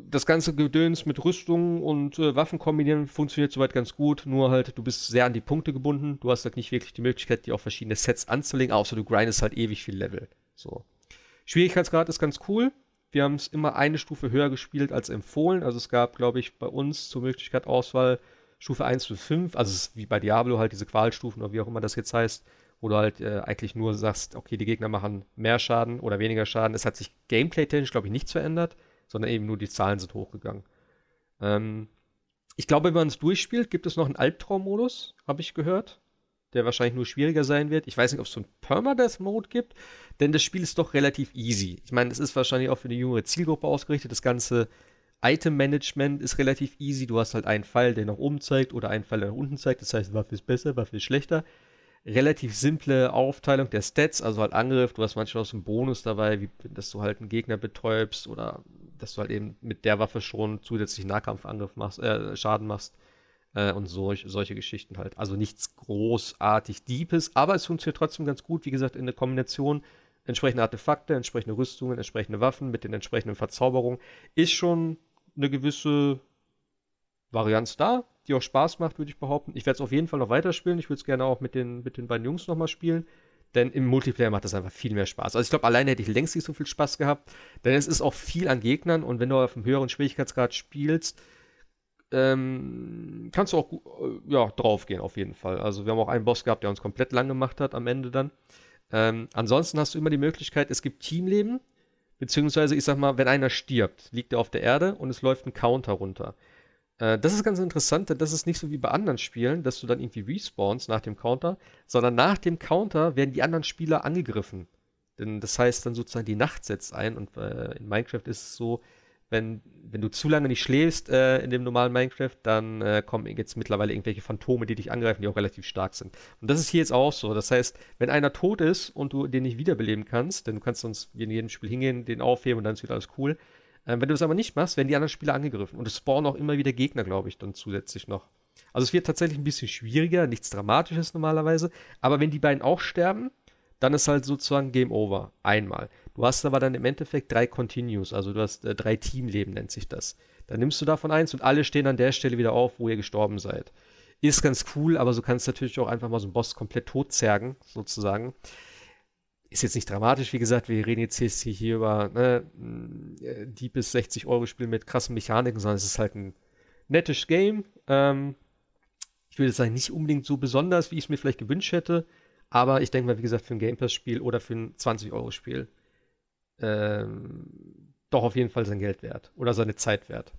das ganze Gedöns mit Rüstung und äh, Waffen kombinieren funktioniert soweit ganz gut. Nur halt, du bist sehr an die Punkte gebunden. Du hast halt nicht wirklich die Möglichkeit, die auf verschiedene Sets anzulegen, außer du grindest halt ewig viel Level. So. Schwierigkeitsgrad ist ganz cool. Wir haben es immer eine Stufe höher gespielt als empfohlen. Also es gab, glaube ich, bei uns zur Möglichkeit Auswahl Stufe 1 bis 5. Also es ist wie bei Diablo halt diese Qualstufen oder wie auch immer das jetzt heißt, wo du halt äh, eigentlich nur sagst, okay, die Gegner machen mehr Schaden oder weniger Schaden. Es hat sich gameplay-technisch, glaube ich, nichts verändert, sondern eben nur die Zahlen sind hochgegangen. Ähm, ich glaube, wenn man es durchspielt, gibt es noch einen Albtraummodus, habe ich gehört der wahrscheinlich nur schwieriger sein wird. Ich weiß nicht, ob es so einen Permadeath-Mode gibt, denn das Spiel ist doch relativ easy. Ich meine, es ist wahrscheinlich auch für eine jüngere Zielgruppe ausgerichtet. Das ganze Item-Management ist relativ easy. Du hast halt einen Pfeil, der nach oben zeigt oder einen Pfeil, der nach unten zeigt. Das heißt, Waffe ist besser, Waffe ist schlechter. Relativ simple Aufteilung der Stats, also halt Angriff. Du hast manchmal auch so einen Bonus dabei, wie dass du halt einen Gegner betäubst oder dass du halt eben mit der Waffe schon zusätzlich Nahkampfangriff machst, äh, Schaden machst äh, und solch, solche Geschichten halt. Also nichts großartig Deepes, aber es funktioniert trotzdem ganz gut, wie gesagt, in der Kombination entsprechende Artefakte, entsprechende Rüstungen, entsprechende Waffen mit den entsprechenden Verzauberungen. Ist schon eine gewisse Varianz da, die auch Spaß macht, würde ich behaupten. Ich werde es auf jeden Fall noch weiterspielen. Ich würde es gerne auch mit den, mit den beiden Jungs nochmal spielen. Denn im Multiplayer macht das einfach viel mehr Spaß. Also ich glaube, alleine hätte ich längst nicht so viel Spaß gehabt. Denn es ist auch viel an Gegnern und wenn du auf einem höheren Schwierigkeitsgrad spielst, ähm, kannst du auch äh, ja, draufgehen auf jeden Fall. Also wir haben auch einen Boss gehabt, der uns komplett lang gemacht hat am Ende dann. Ähm, ansonsten hast du immer die Möglichkeit, es gibt Teamleben, beziehungsweise ich sag mal, wenn einer stirbt, liegt er auf der Erde und es läuft ein Counter runter. Äh, das ist ganz interessant, denn das ist nicht so wie bei anderen Spielen, dass du dann irgendwie respawnst nach dem Counter, sondern nach dem Counter werden die anderen Spieler angegriffen. Denn das heißt dann sozusagen, die Nacht setzt ein und äh, in Minecraft ist es so, wenn, wenn du zu lange nicht schläfst äh, in dem normalen Minecraft, dann äh, kommen jetzt mittlerweile irgendwelche Phantome, die dich angreifen, die auch relativ stark sind. Und das ist hier jetzt auch so. Das heißt, wenn einer tot ist und du den nicht wiederbeleben kannst, denn du kannst sonst in jedem Spiel hingehen, den aufheben und dann ist wieder alles cool, Äh, wenn du das aber nicht machst, werden die anderen Spieler angegriffen. Und es spawnen auch immer wieder Gegner, glaube ich, dann zusätzlich noch. Also es wird tatsächlich ein bisschen schwieriger, nichts Dramatisches normalerweise. Aber wenn die beiden auch sterben, dann ist halt sozusagen Game Over. Einmal. Du hast aber dann im Endeffekt drei Continues, also du hast äh, drei Teamleben, nennt sich das. Dann nimmst du davon eins und alle stehen an der Stelle wieder auf, wo ihr gestorben seid. Ist ganz cool, aber so kannst du natürlich auch einfach mal so einen Boss komplett tot zergen, sozusagen. Ist jetzt nicht dramatisch, wie gesagt, wir reden jetzt hier über ne, die bis 60 Euro Spiel mit krassen Mechaniken, sondern es ist halt ein nettes Game. Ähm, ich würde sagen, nicht unbedingt so besonders, wie ich es mir vielleicht gewünscht hätte, aber ich denke mal, wie gesagt, für ein Game Pass-Spiel oder für ein 20-Euro-Spiel ähm, doch auf jeden Fall sein Geld wert oder seine Zeit wert.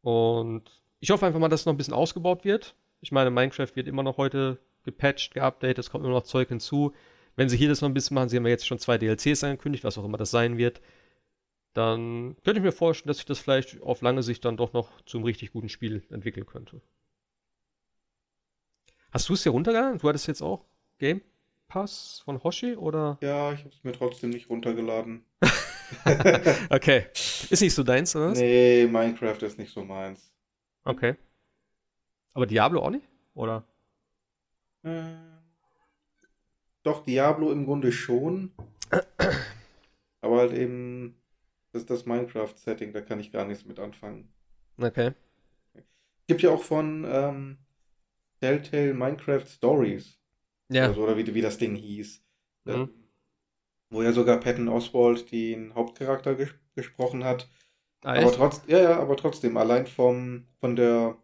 Und ich hoffe einfach mal, dass es noch ein bisschen ausgebaut wird. Ich meine, Minecraft wird immer noch heute gepatcht, geupdatet, es kommt immer noch Zeug hinzu. Wenn sie hier das noch ein bisschen machen, sie haben ja jetzt schon zwei DLCs angekündigt, was auch immer das sein wird, dann könnte ich mir vorstellen, dass sich das vielleicht auf lange Sicht dann doch noch zum richtig guten Spiel entwickeln könnte. Hast du es hier runtergeladen? Du hattest jetzt auch Game Pass von Hoshi oder? Ja, ich habe es mir trotzdem nicht runtergeladen. okay. Ist nicht so deins, oder was? Nee, Minecraft ist nicht so meins. Okay. Aber Diablo auch nicht? Oder? Äh, doch, Diablo im Grunde schon. aber halt eben, das ist das Minecraft-Setting, da kann ich gar nichts mit anfangen. Okay. Gibt ja auch von ähm, Telltale Minecraft Stories. Ja. Also, oder wie, wie das Ding hieß. Mhm. Ähm, wo ja sogar Patton Oswald den Hauptcharakter ges gesprochen hat. Ah, aber trotz, ja, ja, aber trotzdem, allein vom, von der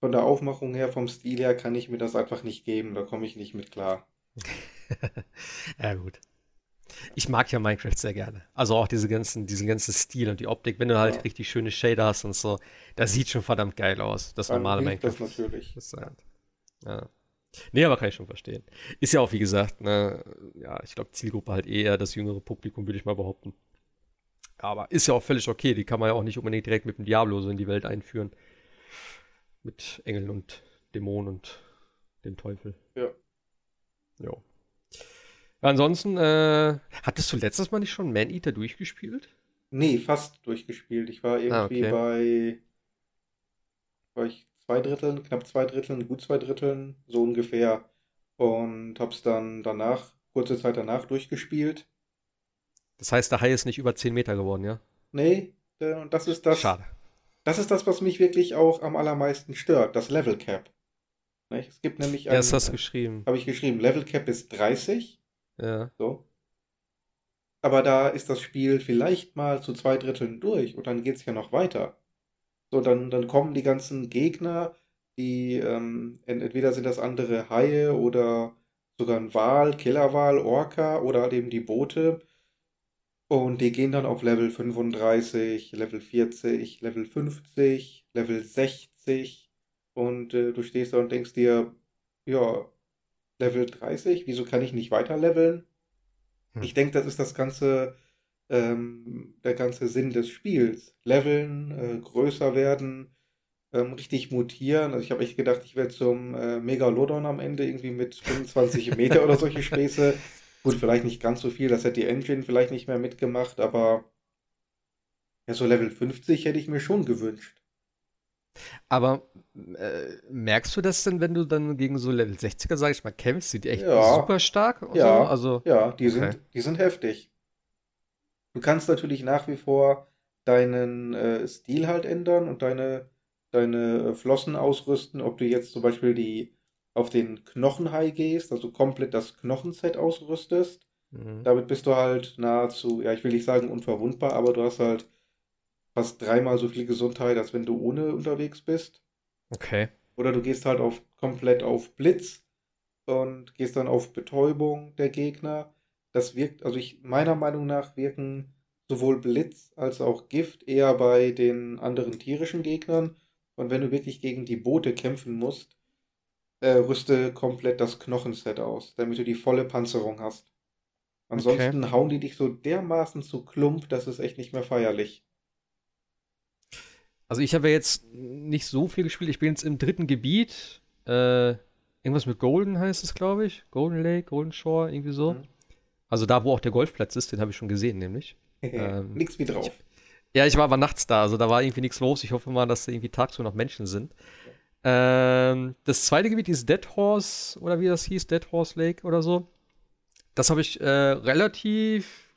von der Aufmachung her, vom Stil her, kann ich mir das einfach nicht geben. Da komme ich nicht mit klar. ja, gut. Ich mag ja Minecraft sehr gerne. Also auch diese ganzen, diesen ganzen Stil und die Optik, wenn du halt Ja. richtig schöne Shader hast und so, das sieht schon verdammt geil aus. Das Dann normale hilft das Minecraft. natürlich. Das ist halt, ja. Nee, aber kann ich schon verstehen. Ist ja auch, wie gesagt, ne, ja, ich glaube, Zielgruppe halt eher das jüngere Publikum, würde ich mal behaupten. Aber ist ja auch völlig okay. Die kann man ja auch nicht unbedingt direkt mit dem Diablo so in die Welt einführen. Mit Engeln und Dämonen und dem Teufel. Ja. Jo. Ansonsten, äh, hattest du letztes Mal nicht schon Man-Eater durchgespielt? Nee, fast durchgespielt. Ich war irgendwie Ah, okay. bei, war ich zwei Dritteln, knapp zwei Dritteln, gut zwei Dritteln, so ungefähr. Und hab's dann danach, kurze Zeit danach durchgespielt. Das heißt, der Hai ist nicht über 10 Meter geworden, ja? Nee, äh, und das ist das, Schade. das ist das, was mich wirklich auch am allermeisten stört, das Level Cap. Nicht? Es gibt nämlich Ja, das hast du ein, geschrieben. habe ich geschrieben, Level Cap ist 30, Ja. so. Aber da ist das Spiel vielleicht mal zu zwei Dritteln durch und dann geht's ja noch weiter. So, dann, dann kommen die ganzen Gegner, die ähm, ent- entweder sind das andere Haie oder sogar ein Wal, Killerwal, Orca oder halt eben die Boote. Und die gehen dann auf Level 35, Level 40, Level 50, Level 60. Und äh, du stehst da und denkst dir, ja, Level 30, wieso kann ich nicht weiter leveln? Hm. Ich denke, das ist das ganze, ähm, der ganze Sinn des Spiels. Leveln, äh, größer werden, ähm, richtig mutieren. Also ich habe echt gedacht, ich werde zum äh, Megalodon am Ende irgendwie mit 25 Meter oder solche Späße. Gut, vielleicht nicht ganz so viel, das hätte die Engine vielleicht nicht mehr mitgemacht, aber ja, so Level 50 hätte ich mir schon gewünscht. Aber äh, merkst du das denn, wenn du dann gegen so Level 60er, sag ich mal, kämpfst? Sind die echt Ja. super stark? Ja. So? Also, Ja, die Okay. sind, die sind heftig. Du kannst natürlich nach wie vor deinen äh, Stil halt ändern und deine, deine äh, Flossen ausrüsten, ob du jetzt zum Beispiel die auf den Knochenhai gehst, also komplett das Knochenset ausrüstest. mhm. Damit bist du halt nahezu, ja, ich will nicht sagen unverwundbar, aber du hast halt fast dreimal so viel Gesundheit, als wenn du ohne unterwegs bist. okay. Oder du gehst halt auf komplett auf Blitz und gehst dann auf Betäubung der Gegner. Das wirkt, also ich, meiner Meinung nach wirken sowohl Blitz als auch Gift eher bei den anderen tierischen Gegnern. Und wenn du wirklich gegen die Boote kämpfen musst, äh, rüste komplett das Knochenset aus, damit du die volle Panzerung hast. Ansonsten hauen die dich so dermaßen zu Klump, das ist echt nicht mehr feierlich. Also ich habe ja jetzt nicht so viel gespielt. Ich bin jetzt im dritten Gebiet. Äh, irgendwas mit Golden heißt es, glaube ich. Golden Lake, Golden Shore, irgendwie so. Mhm. Also da, wo auch der Golfplatz ist, den habe ich schon gesehen, nämlich. ähm, Nix wie drauf. Ich, ja, ich war aber nachts da, also da war irgendwie nichts los. Ich hoffe mal, dass da irgendwie tagsüber noch Menschen sind. Ähm, das zweite Gebiet ist Dead Horse, oder wie das hieß, Dead Horse Lake oder so. Das habe ich äh, relativ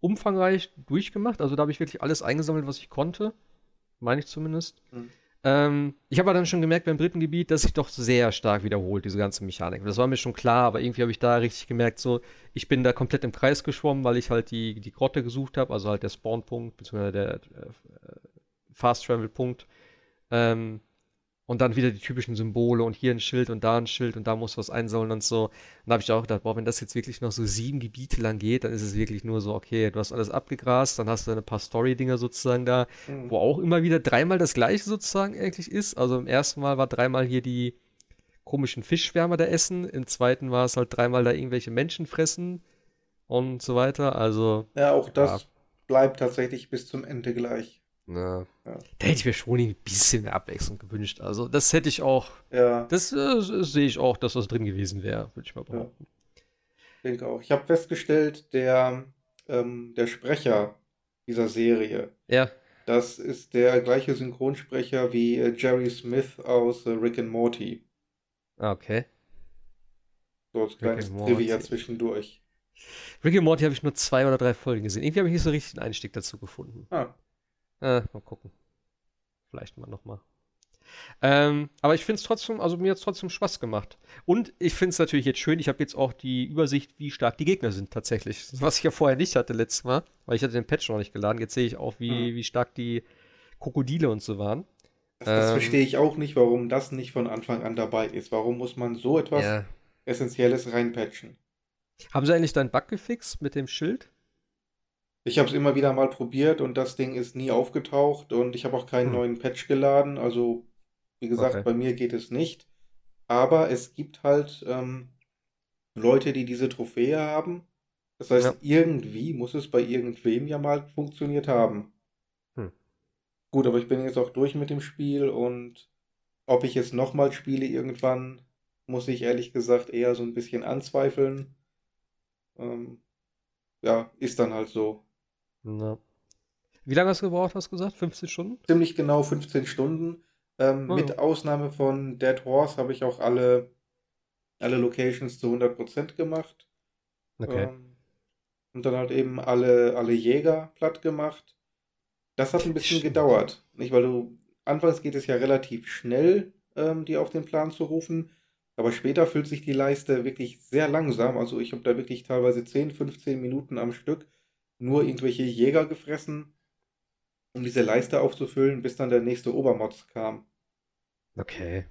umfangreich durchgemacht. Also da habe ich wirklich alles eingesammelt, was ich konnte. Meine ich zumindest. Mhm. Ähm, ich habe aber dann schon gemerkt beim dritten Gebiet, dass sich doch sehr stark wiederholt, diese ganze Mechanik. Das war mir schon klar, aber irgendwie habe ich da richtig gemerkt, so, ich bin da komplett im Kreis geschwommen, weil ich halt die, die Grotte gesucht habe, also halt der Spawnpunkt, beziehungsweise der äh, Fast-Travel-Punkt. Ähm, und dann wieder die typischen Symbole und hier ein Schild und da ein Schild und da muss was einsammeln und so. Und da habe ich auch gedacht, boah, wenn das jetzt wirklich noch so sieben Gebiete lang geht, dann ist es wirklich nur so, okay, du hast alles abgegrast, dann hast du ein paar Story-Dinger sozusagen da, mhm. wo auch immer wieder dreimal das gleiche sozusagen eigentlich ist. Also im ersten Mal war dreimal hier die komischen Fischschwärmer da essen, im zweiten war es halt dreimal da irgendwelche Menschen fressen und so weiter. Also. Ja, auch das ja. bleibt tatsächlich bis zum Ende gleich. Ja. ja. Da hätte ich mir schon ein bisschen mehr Abwechslung gewünscht. Also, das hätte ich auch. Ja. Das äh, sehe ich auch, dass das drin gewesen wäre, würde ich mal behaupten. Ja. Ich denke auch. Ich habe festgestellt, der, ähm, der Sprecher dieser Serie. Ja. Das ist der gleiche Synchronsprecher wie äh, Jerry Smith aus äh, Rick and Morty. Ah, okay. So als kleines Trivia zwischendurch. Rick and Morty habe ich nur zwei oder drei Folgen gesehen. Irgendwie habe ich nicht so richtig einen Einstieg dazu gefunden. Ah. Äh, mal gucken. Vielleicht mal nochmal. Ähm, aber ich finde es trotzdem, also mir hat es trotzdem Spaß gemacht. Und ich finde es natürlich jetzt schön, ich habe jetzt auch die Übersicht, wie stark die Gegner sind tatsächlich. Was ich ja vorher nicht hatte letztes Mal, weil ich hatte den Patch noch nicht geladen. Jetzt sehe ich auch, wie, mhm. wie stark die Krokodile und so waren. Das, das ähm, verstehe ich auch nicht, warum das nicht von Anfang an dabei ist. Warum muss man so etwas ja. Essentielles reinpatchen? Haben sie eigentlich deinen Bug gefixt mit dem Schild? Ich habe es immer wieder mal probiert und das Ding ist nie aufgetaucht und ich habe auch keinen hm. neuen Patch geladen. Also, wie gesagt, okay. bei mir geht es nicht. Aber es gibt halt ähm, Leute, die diese Trophäe haben. Das heißt, ja. irgendwie muss es bei irgendwem ja mal funktioniert haben. Hm. Gut, aber ich bin jetzt auch durch mit dem Spiel und ob ich es nochmal spiele irgendwann, muss ich ehrlich gesagt eher so ein bisschen anzweifeln. Ähm, ja, ist dann halt so. Na. Wie lange hast du gebraucht, hast du gesagt? 15 Stunden? Ziemlich genau 15 Stunden. Ähm, oh. Mit Ausnahme von Dead Horse habe ich auch alle, alle Locations zu 100% gemacht. Okay. Ähm, und dann halt eben alle, alle Jäger platt gemacht. Das hat ein bisschen Stimmt. gedauert. Nicht, weil du, anfangs geht es ja relativ schnell, ähm, die auf den Plan zu rufen. Aber später fühlt sich die Leiste wirklich sehr langsam. Also ich habe da wirklich teilweise 10, 15 Minuten am Stück nur irgendwelche Jäger gefressen, um diese Leiste aufzufüllen, bis dann der nächste Obermods kam. Okay.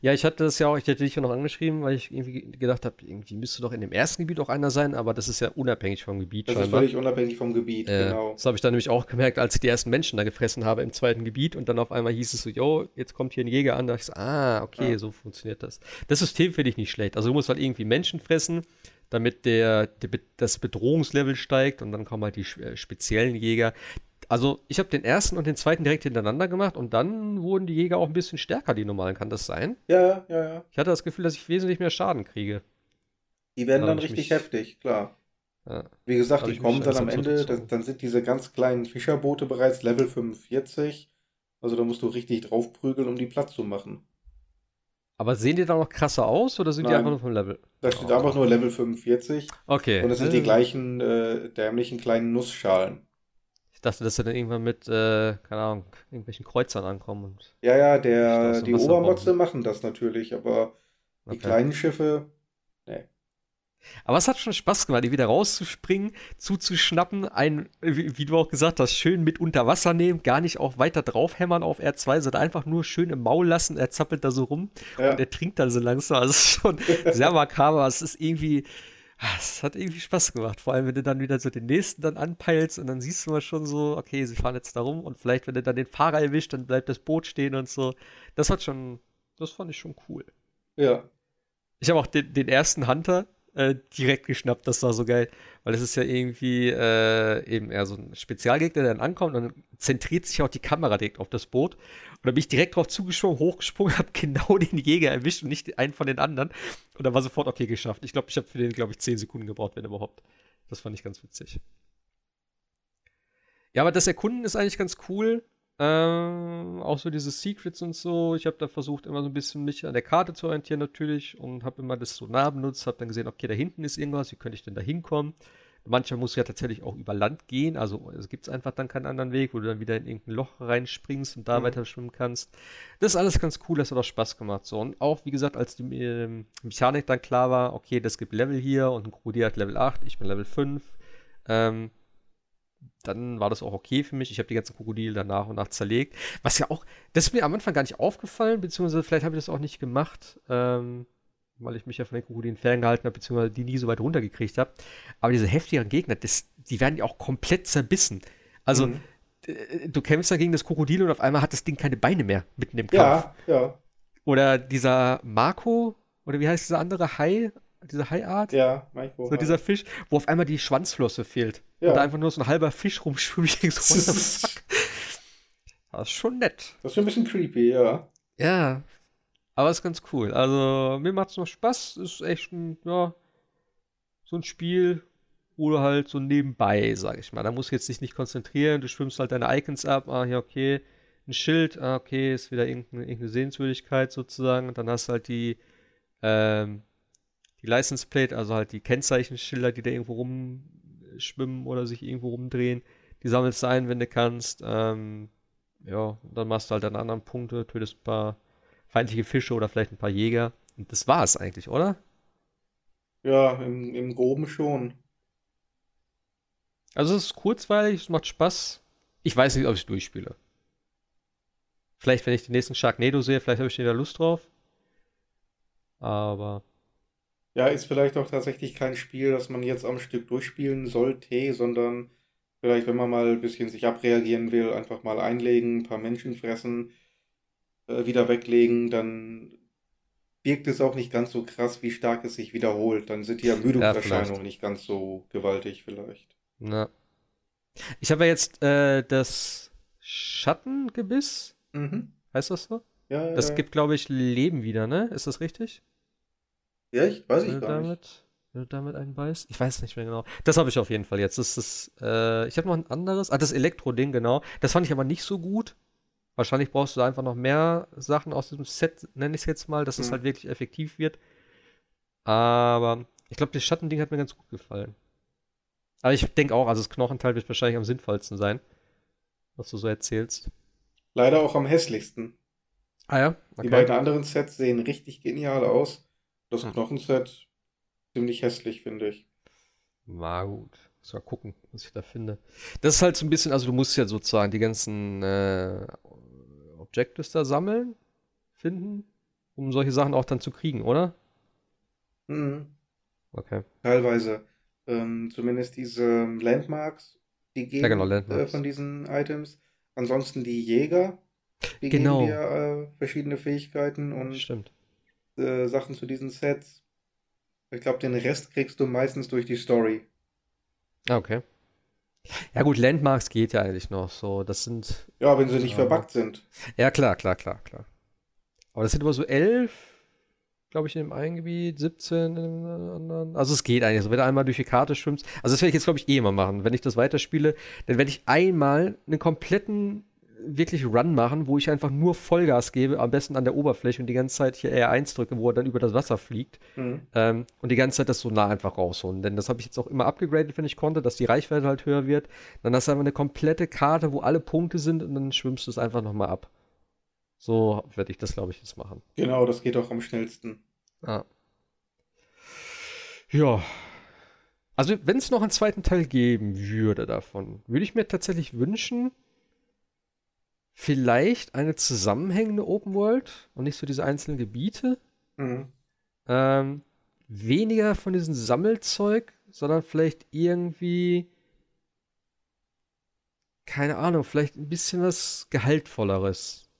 Ja, ich hatte das ja auch, ich hätte dich ja noch angeschrieben, weil ich irgendwie gedacht habe, irgendwie müsste doch in dem ersten Gebiet auch einer sein, aber das ist ja unabhängig vom Gebiet. Das scheinbar. ist völlig unabhängig vom Gebiet, äh, genau. Das habe ich dann nämlich auch gemerkt, als ich die ersten Menschen da gefressen habe im zweiten Gebiet und dann auf einmal hieß es so, yo, jetzt kommt hier ein Jäger an, da ich so, ah, okay, ja. so funktioniert das. Das System finde ich nicht schlecht. Also du musst halt irgendwie Menschen fressen, damit der, der, das Bedrohungslevel steigt und dann kommen halt die äh, speziellen Jäger. Also ich habe den ersten und den zweiten direkt hintereinander gemacht und dann wurden die Jäger auch ein bisschen stärker, die normalen. Kann das sein? Ja, ja, ja. Ich hatte das Gefühl, dass ich wesentlich mehr Schaden kriege. Die werden dann, dann richtig mich... heftig, klar. Ja. Wie gesagt, die kommen dann am Ende, dann, dann, sind diese ganz kleinen Fischerboote bereits Level 45. Also da musst du richtig draufprügeln, um die Platz zu machen. Aber sehen die da noch krasser aus oder sind Nein. die einfach nur vom Level? Da steht oh. einfach nur Level 45. Okay. Und es sind die gleichen äh, dämlichen kleinen Nussschalen. Ich dachte, dass sie dann irgendwann mit, äh, keine Ahnung, irgendwelchen Kreuzern ankommen. Ja, ja, der, die Obermotze machen das natürlich, aber die okay. kleinen Schiffe, nee. Aber es hat schon Spaß gemacht, die wieder rauszuspringen, zuzuschnappen, ein, wie, wie, du auch gesagt hast, schön mit unter Wasser nehmen, gar nicht auch weiter draufhämmern auf R2, sondern einfach nur schön im Maul lassen, er zappelt da so rum ja. und er trinkt dann so langsam. Also es ist schon sehr makaber, es ist irgendwie, ah, es hat irgendwie Spaß gemacht. Vor allem, wenn du dann wieder so den nächsten dann anpeilst und dann siehst du mal schon so, okay, sie fahren jetzt da rum und vielleicht, wenn du dann den Fahrer erwischt, dann bleibt das Boot stehen und so. Das hat schon, das fand ich schon cool. Ja. Ich habe auch den, den ersten Hunter, äh, direkt geschnappt. Das war so geil, weil es ist ja irgendwie äh, eben eher so ein Spezialgegner, der dann ankommt und dann zentriert sich auch die Kamera direkt auf das Boot. Und dann bin ich direkt drauf zugesprungen, hochgesprungen, habe genau den Jäger erwischt und nicht einen von den anderen. Und dann war sofort okay geschafft. Ich glaube, ich habe für den, glaube ich, 10 Sekunden gebraucht, wenn überhaupt. Das fand ich ganz witzig. Ja, aber das Erkunden ist eigentlich ganz cool. Ähm, auch so diese Secrets und so. Ich habe da versucht, immer so ein bisschen mich an der Karte zu orientieren natürlich und habe immer das so nah benutzt, habe dann gesehen, okay, da hinten ist irgendwas, wie könnte ich denn da hinkommen? Manchmal muss ja tatsächlich auch über Land gehen, also es gibt einfach dann keinen anderen Weg, wo du dann wieder in irgendein Loch reinspringst und da mhm. weiter schwimmen kannst. Das ist alles ganz cool, das hat auch Spaß gemacht. So. Und auch, wie gesagt, als die äh, Mechanik dann klar war, okay, das gibt Level hier und ein Krokodil hat Level 8, ich bin Level 5, ähm, dann war das auch okay für mich. Ich habe die ganzen Krokodile dann nach und nach zerlegt. Was ja auch, das ist mir am Anfang gar nicht aufgefallen, beziehungsweise vielleicht habe ich das auch nicht gemacht, ähm, weil ich mich ja von den Krokodilen ferngehalten habe, beziehungsweise die nie so weit runtergekriegt habe. Aber diese heftigeren Gegner, das, die werden ja auch komplett zerbissen. Also, mhm. du kämpfst da gegen das Krokodil und auf einmal hat das Ding keine Beine mehr mitten im Kampf. Ja, ja. Oder dieser Marco, oder wie heißt dieser andere Hai? Diese Haiart. Ja, Micro. So dieser Fisch, wo auf einmal die Schwanzflosse fehlt. Ja. Und da einfach nur so ein halber Fisch rumschwimmt. Ich denke so, what the fuck? Das ist schon nett. Das ist schon ein bisschen creepy, ja. Ja. Aber ist ganz cool. Also, mir macht es noch Spaß. Ist echt ein, ja, so ein Spiel, du halt so nebenbei, sag ich mal. Da musst du jetzt dich nicht konzentrieren. Du schwimmst halt deine Icons ab. Ah, ja, okay. Ein Schild. Ah, okay. Ist wieder irgendeine, irgendeine Sehenswürdigkeit sozusagen. Und dann hast du halt die, ähm, die License Plate, also halt die Kennzeichenschilder, die da irgendwo rumschwimmen oder sich irgendwo rumdrehen, die sammelst du ein, wenn du kannst. Ähm, ja, dann machst du halt an anderen Punkte, tötest ein paar feindliche Fische oder vielleicht ein paar Jäger. Und das war es eigentlich, oder? Ja, im, im Groben schon. Also es ist kurzweilig, es macht Spaß. Ich weiß nicht, ob ich durchspiele. Vielleicht, wenn ich den nächsten Sharknado sehe, vielleicht habe ich wieder Lust drauf. Aber ja, ist vielleicht auch tatsächlich kein Spiel, das man jetzt am Stück durchspielen sollte, sondern vielleicht, wenn man mal ein bisschen sich abreagieren will, einfach mal einlegen, ein paar Menschen fressen, äh, wieder weglegen, dann wirkt es auch nicht ganz so krass, wie stark es sich wiederholt. Dann sind die Ermüdungserscheinungen ja, nicht ganz so gewaltig vielleicht. Na. Ich habe ja jetzt äh, das Schattengebiss. Mhm. Heißt das so? Ja, das ja. gibt, glaube ich, Leben wieder, ne? Ist das richtig? Ja, ich weiß ich gar damit, nicht. Wenn du damit einen beißt? Ich weiß nicht mehr genau. Das habe ich auf jeden Fall jetzt. Das ist, äh, ich habe noch ein anderes. Ah, das Elektro-Ding, genau. Das fand ich aber nicht so gut. Wahrscheinlich brauchst du einfach noch mehr Sachen aus diesem Set, nenne ich es jetzt mal, dass mhm. es halt wirklich effektiv wird. Aber ich glaube, das Schattending hat mir ganz gut gefallen. Aber ich denke auch, also das Knochenteil wird wahrscheinlich am sinnvollsten sein, was du so erzählst. Leider auch am hässlichsten. Ah ja? Okay. Die beiden anderen Sets sehen richtig genial aus. Das hm. Knochenset ziemlich hässlich, finde ich. Na gut. Muss mal gucken, was ich da finde. Das ist halt so ein bisschen, also du musst ja sozusagen die ganzen äh, Objectives da sammeln, finden, um solche Sachen auch dann zu kriegen, oder? Mhm. Okay. Teilweise. Ähm, zumindest diese Landmarks, die geben ja, genau, Landmarks. Äh, von diesen Items. Ansonsten die Jäger, die genau. geben dir äh, verschiedene Fähigkeiten und Stimmt. Äh, Sachen zu diesen Sets. Ich glaube, den Rest kriegst du meistens durch die Story. Ah, okay. Ja gut, Landmarks geht ja eigentlich noch so. Das sind. Ja, wenn sie nicht äh, verbuggt sind. Ja, klar, klar, klar, klar. Aber das sind immer so elf, glaube ich, in dem einen Gebiet, 17 in dem anderen. Also es geht eigentlich. Also wenn du einmal durch die Karte schwimmst. Also das werde ich jetzt, glaube ich, eh immer machen. Wenn ich das weiterspiele, dann werde ich einmal einen kompletten wirklich Run machen, wo ich einfach nur Vollgas gebe, am besten an der Oberfläche und die ganze Zeit hier R1 drücke, wo er dann über das Wasser fliegt. Mhm. Ähm, und die ganze Zeit das so nah einfach rausholen. Denn das habe ich jetzt auch immer abgegradet, wenn ich konnte, dass die Reichweite halt höher wird. Dann hast du einfach eine komplette Karte, wo alle Punkte sind und dann schwimmst du es einfach nochmal ab. So werde ich das, glaube ich, jetzt machen. Genau, das geht auch am schnellsten. Ah. Ja. Also, wenn es noch einen zweiten Teil geben würde davon, würde ich mir tatsächlich wünschen, vielleicht eine zusammenhängende Open World und nicht so diese einzelnen Gebiete. Mhm. Ähm, weniger von diesem Sammelzeug, sondern vielleicht irgendwie, keine Ahnung, vielleicht ein bisschen was Gehaltvolleres.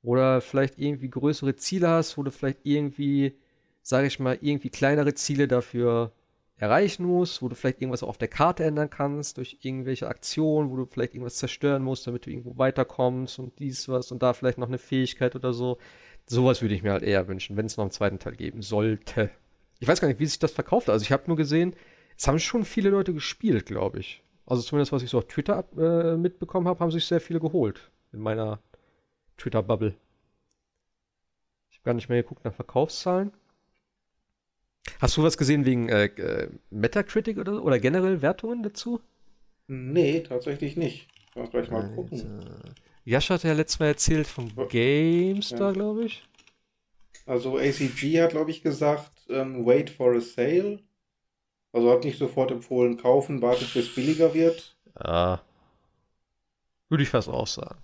Oder vielleicht irgendwie größere Ziele hast, wo du vielleicht irgendwie, sage ich mal, irgendwie kleinere Ziele dafür erreichen musst, wo du vielleicht irgendwas auf der Karte ändern kannst, durch irgendwelche Aktionen, wo du vielleicht irgendwas zerstören musst, damit du irgendwo weiterkommst und dies was und da vielleicht noch eine Fähigkeit oder so. Sowas würde ich mir halt eher wünschen, wenn es noch einen zweiten Teil geben sollte. Ich weiß gar nicht, wie sich das verkauft. Also ich habe nur gesehen, es haben schon viele Leute gespielt, glaube ich. Also zumindest, was ich so auf Twitter äh, mitbekommen habe, haben sich sehr viele geholt. In meiner Twitter-Bubble. Ich habe gar nicht mehr geguckt nach Verkaufszahlen. Hast du was gesehen wegen äh, äh Metacritic oder, oder generell Wertungen dazu? Nee, tatsächlich nicht. Lass gleich mal gucken. Alter. Jascha hat ja letztes Mal erzählt von GameStar, ja. glaube ich. Also ACG hat, glaube ich, gesagt, ähm, wait for a sale. Also hat nicht sofort empfohlen, kaufen, wartet bis billiger wird. Ja. Würde ich fast auch sagen.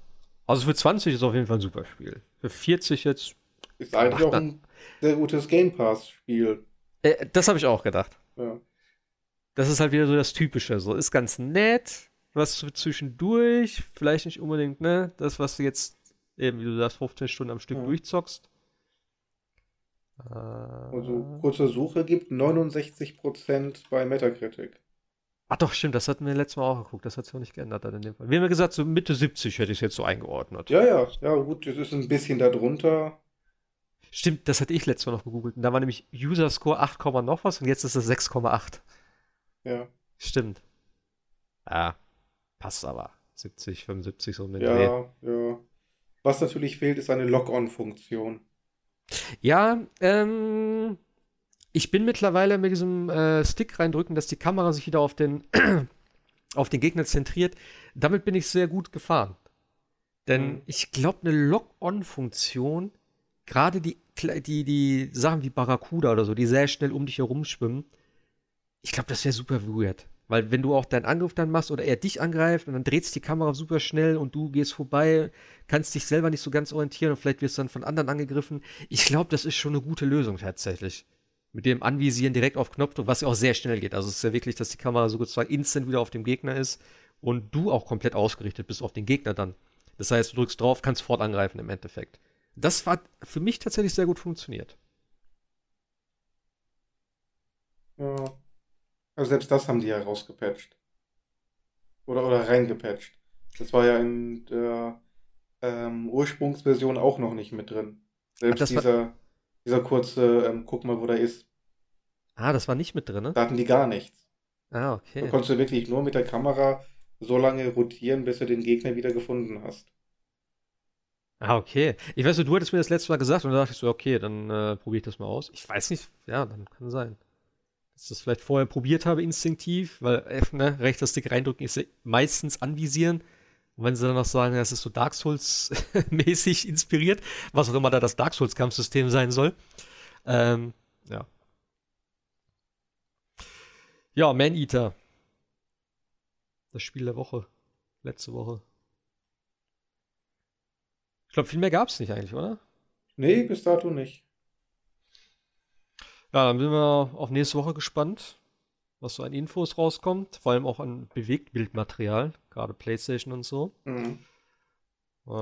Also für 20 ist auf jeden Fall ein super Spiel. Für 40 jetzt. Ist eigentlich auch ein sehr gutes Game Pass-Spiel. Äh, das habe ich auch gedacht. Ja. Das ist halt wieder so das Typische. So ist ganz nett, was zwischendurch, vielleicht nicht unbedingt, ne? Das, was du jetzt eben, wie du sagst, 15 Stunden am Stück ja. durchzockst. Also kurze Suche gibt 69% bei Metacritic. Ach doch, stimmt, das hatten wir letztes Mal auch geguckt. Das hat sich auch nicht geändert dann in dem Fall. Wir haben ja gesagt, so Mitte 70 hätte ich es jetzt so eingeordnet. Ja, ja, ja, gut, das ist ein bisschen darunter. Stimmt, das hatte ich letztes Mal noch gegoogelt. Und da war nämlich User Score 8, noch was und jetzt ist es 6,8. Ja. Stimmt. Ja, passt aber. 70, 75 so mit Ja, Dreh. ja. Was natürlich fehlt, ist eine Lock-on-Funktion. Ja, ähm, ich bin mittlerweile mit diesem äh, Stick reindrücken, dass die Kamera sich wieder auf den, auf den Gegner zentriert. Damit bin ich sehr gut gefahren. Denn mhm. ich glaube, eine Lock-on-Funktion, gerade die, die, die Sachen wie Barracuda oder so, die sehr schnell um dich herum schwimmen, ich glaube, das wäre super weird. Weil wenn du auch deinen Angriff dann machst oder er dich angreift und dann dreht sich die Kamera super schnell und du gehst vorbei, kannst dich selber nicht so ganz orientieren und vielleicht wirst du dann von anderen angegriffen. Ich glaube, das ist schon eine gute Lösung tatsächlich. Mit dem Anvisieren direkt auf Knopfdruck, was ja auch sehr schnell geht. Also es ist ja wirklich, dass die Kamera sozusagen instant wieder auf dem Gegner ist und du auch komplett ausgerichtet bist auf den Gegner dann. Das heißt, du drückst drauf, kannst sofort angreifen im Endeffekt. Das hat für mich tatsächlich sehr gut funktioniert. Ja. Also selbst das haben die ja rausgepatcht. Oder, oder reingepatcht. Das war ja in der ähm, Ursprungsversion auch noch nicht mit drin. Selbst dieser, dieser kurze, ähm, guck mal, wo der ist. Ah, das war nicht mit drin, ne? Da hatten die gar nichts. Ah, okay. Da konntest du wirklich nur mit der Kamera so lange rotieren, bis du den Gegner wieder gefunden hast. Ah, okay. Ich weiß, du hattest mir das letzte Mal gesagt und da dachte ich so, okay, dann äh, probiere ich das mal aus. Ich weiß nicht, ja, dann kann sein dass ich das vielleicht vorher probiert habe, instinktiv, weil äh, ne, rechter Stick reindrücken ist ja meistens anvisieren. Und wenn sie dann noch sagen, das ist so Dark Souls-mäßig inspiriert, was auch immer da das Dark Souls-Kampfsystem sein soll. Ähm, ja. Ja, Man Eater. Das Spiel der Woche. Letzte Woche. Ich glaube, viel mehr gab es nicht eigentlich, oder? Nee, bis dato nicht. Ja, dann sind wir auf nächste Woche gespannt, was so an Infos rauskommt. Vor allem auch an Bewegtbildmaterial, gerade PlayStation und so. Mhm. Äh,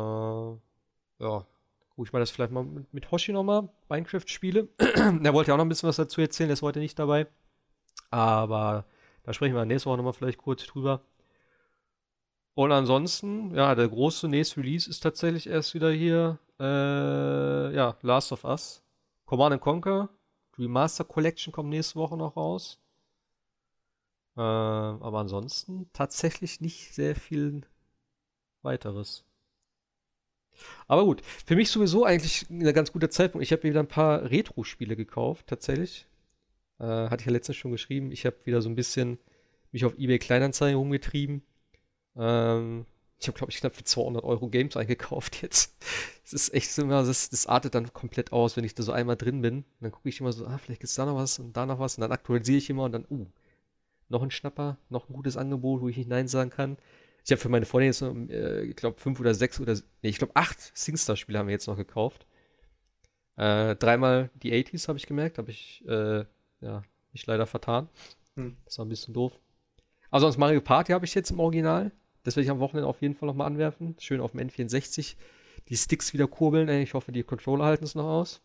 ja, gucke ich mal das vielleicht mal mit, mit Hoshi nochmal, Minecraft spiele. er wollte ja auch noch ein bisschen was dazu erzählen, der ist heute nicht dabei. Aber da sprechen wir nächste Woche nochmal vielleicht kurz drüber. Und ansonsten, ja, der große nächste Release ist tatsächlich erst wieder hier, äh, ja, Last of Us. Command Conquer Remaster Collection kommt nächste Woche noch raus. Äh, aber ansonsten tatsächlich nicht sehr viel weiteres. Aber gut, für mich sowieso eigentlich ein ganz guter Zeitpunkt. Ich habe wieder ein paar Retro-Spiele gekauft, tatsächlich. Äh, hatte ich ja letztens schon geschrieben. Ich habe wieder so ein bisschen mich auf eBay Kleinanzeigen rumgetrieben. Ähm, ich habe, glaube ich, knapp für 200 Euro Games eingekauft jetzt. Es ist echt immer, das, das artet dann komplett aus, wenn ich da so einmal drin bin. Und dann gucke ich immer so, ah, vielleicht gibt es da noch was und da noch was. Und dann aktualisiere ich immer und dann, uh, noch ein Schnapper, noch ein gutes Angebot, wo ich nicht Nein sagen kann. Ich habe für meine Freundin jetzt noch, äh, ich glaube, fünf oder sechs oder, nee, ich glaube, acht SingStar-Spiele haben wir jetzt noch gekauft. Äh, dreimal die 80s habe ich gemerkt, habe ich, äh, ja, mich leider vertan. Hm. Das war ein bisschen doof. Also sonst Mario Party habe ich jetzt im Original. Das werde ich am Wochenende auf jeden Fall nochmal anwerfen. Schön auf dem N64 die Sticks wieder kurbeln. Ich hoffe, die Controller halten es noch aus.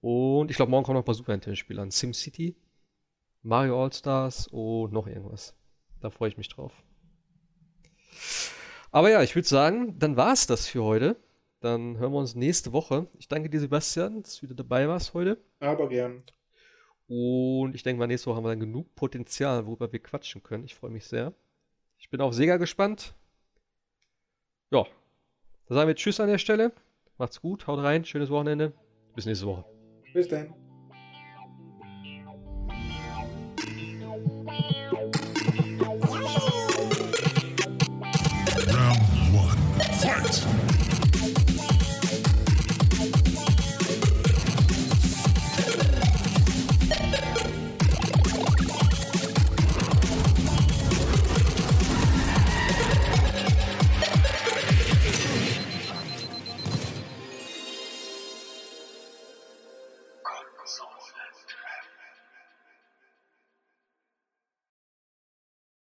Und ich glaube, morgen kommen noch ein paar Super Nintendo-Spiele an. SimCity, Mario All-Stars und noch irgendwas. Da freue ich mich drauf. Aber ja, ich würde sagen, dann war es das für heute. Dann hören wir uns nächste Woche. Ich danke dir, Sebastian, dass du wieder dabei warst heute. Aber gern. Und ich denke mal, nächste Woche haben wir dann genug Potenzial, worüber wir quatschen können. Ich freue mich sehr. Ich bin auf Sega gespannt. Ja, da sagen wir Tschüss an der Stelle. Macht's gut, haut rein, schönes Wochenende. Bis nächste Woche. Bis dann. Round one. Fight!